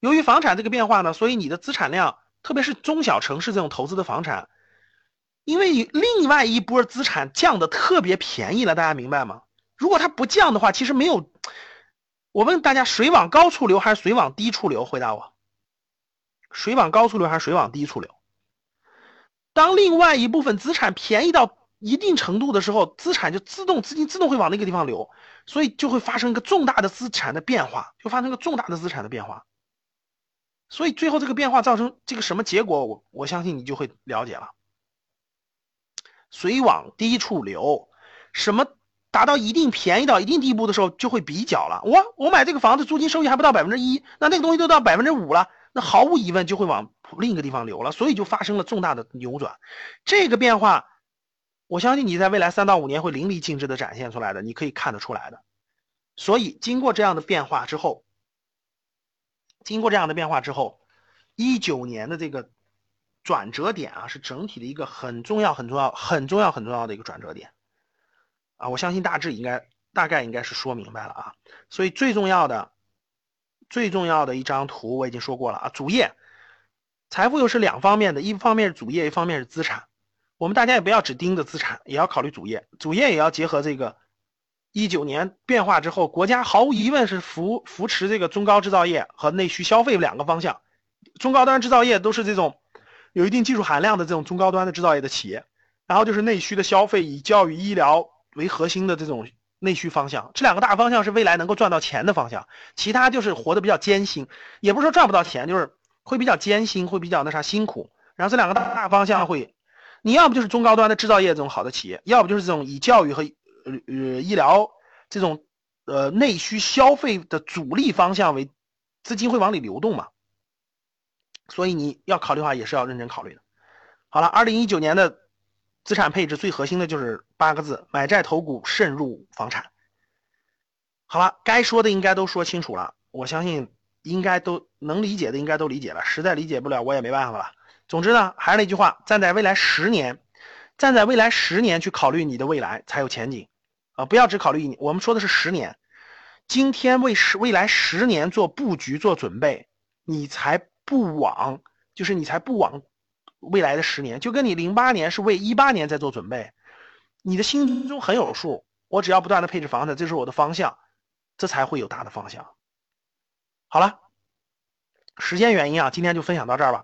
由于房产这个变化呢，所以你的资产量，特别是中小城市这种投资的房产，因为另外一波资产降的特别便宜了，大家明白吗？如果它不降的话，其实没有。我问大家，水往高处流还是水往低处流？回答我，水往高处流还是水往低处流？当另外一部分资产便宜到一定程度的时候，资产就自动资金自动会往那个地方流，所以就会发生一个重大的资产的变化，就发生个重大的资产的变化。所以最后这个变化造成这个什么结果，我我相信你就会了解了。水往低处流，什么？达到一定便宜到一定地步的时候，就会比较了。我我买这个房子租金收益还不到百分之一，那那个东西都到百分之五了，那毫无疑问就会往另一个地方流了，所以就发生了重大的扭转。这个变化，我相信你在未来三到五年会淋漓尽致的展现出来的，你可以看得出来的。所以经过这样的变化之后，经过这样的变化之后，一九年的这个转折点啊，是整体的一个很重要、很重要、很重要、很重要的一个转折点。啊，我相信大致应该大概应该是说明白了啊，所以最重要的最重要的一张图我已经说过了啊，主业财富又是两方面的，一方面是主业，一方面是资产。我们大家也不要只盯着资产，也要考虑主业，主业也要结合这个一九年变化之后，国家毫无疑问是扶扶持这个中高制造业和内需消费两个方向。中高端制造业都是这种有一定技术含量的这种中高端的制造业的企业，然后就是内需的消费，以教育医疗。为核心的这种内需方向，这两个大方向是未来能够赚到钱的方向，其他就是活得比较艰辛，也不是说赚不到钱，就是会比较艰辛，会比较那啥辛苦。然后这两个大大方向会，你要不就是中高端的制造业这种好的企业，要不就是这种以教育和呃呃医疗这种呃内需消费的主力方向为资金会往里流动嘛。所以你要考虑的话，也是要认真考虑的。好了，二零一九年的。资产配置最核心的就是八个字：买债投股，慎入房产。好了，该说的应该都说清楚了，我相信应该都能理解的应该都理解了，实在理解不了我也没办法了。总之呢，还是那句话，站在未来十年，站在未来十年去考虑你的未来才有前景啊！不要只考虑一年，我们说的是十年，今天为十未来十年做布局做准备，你才不枉，就是你才不枉。未来的十年，就跟你零八年是为一八年在做准备，你的心中很有数。我只要不断的配置房子，这是我的方向，这才会有大的方向。好了，时间原因啊，今天就分享到这儿吧。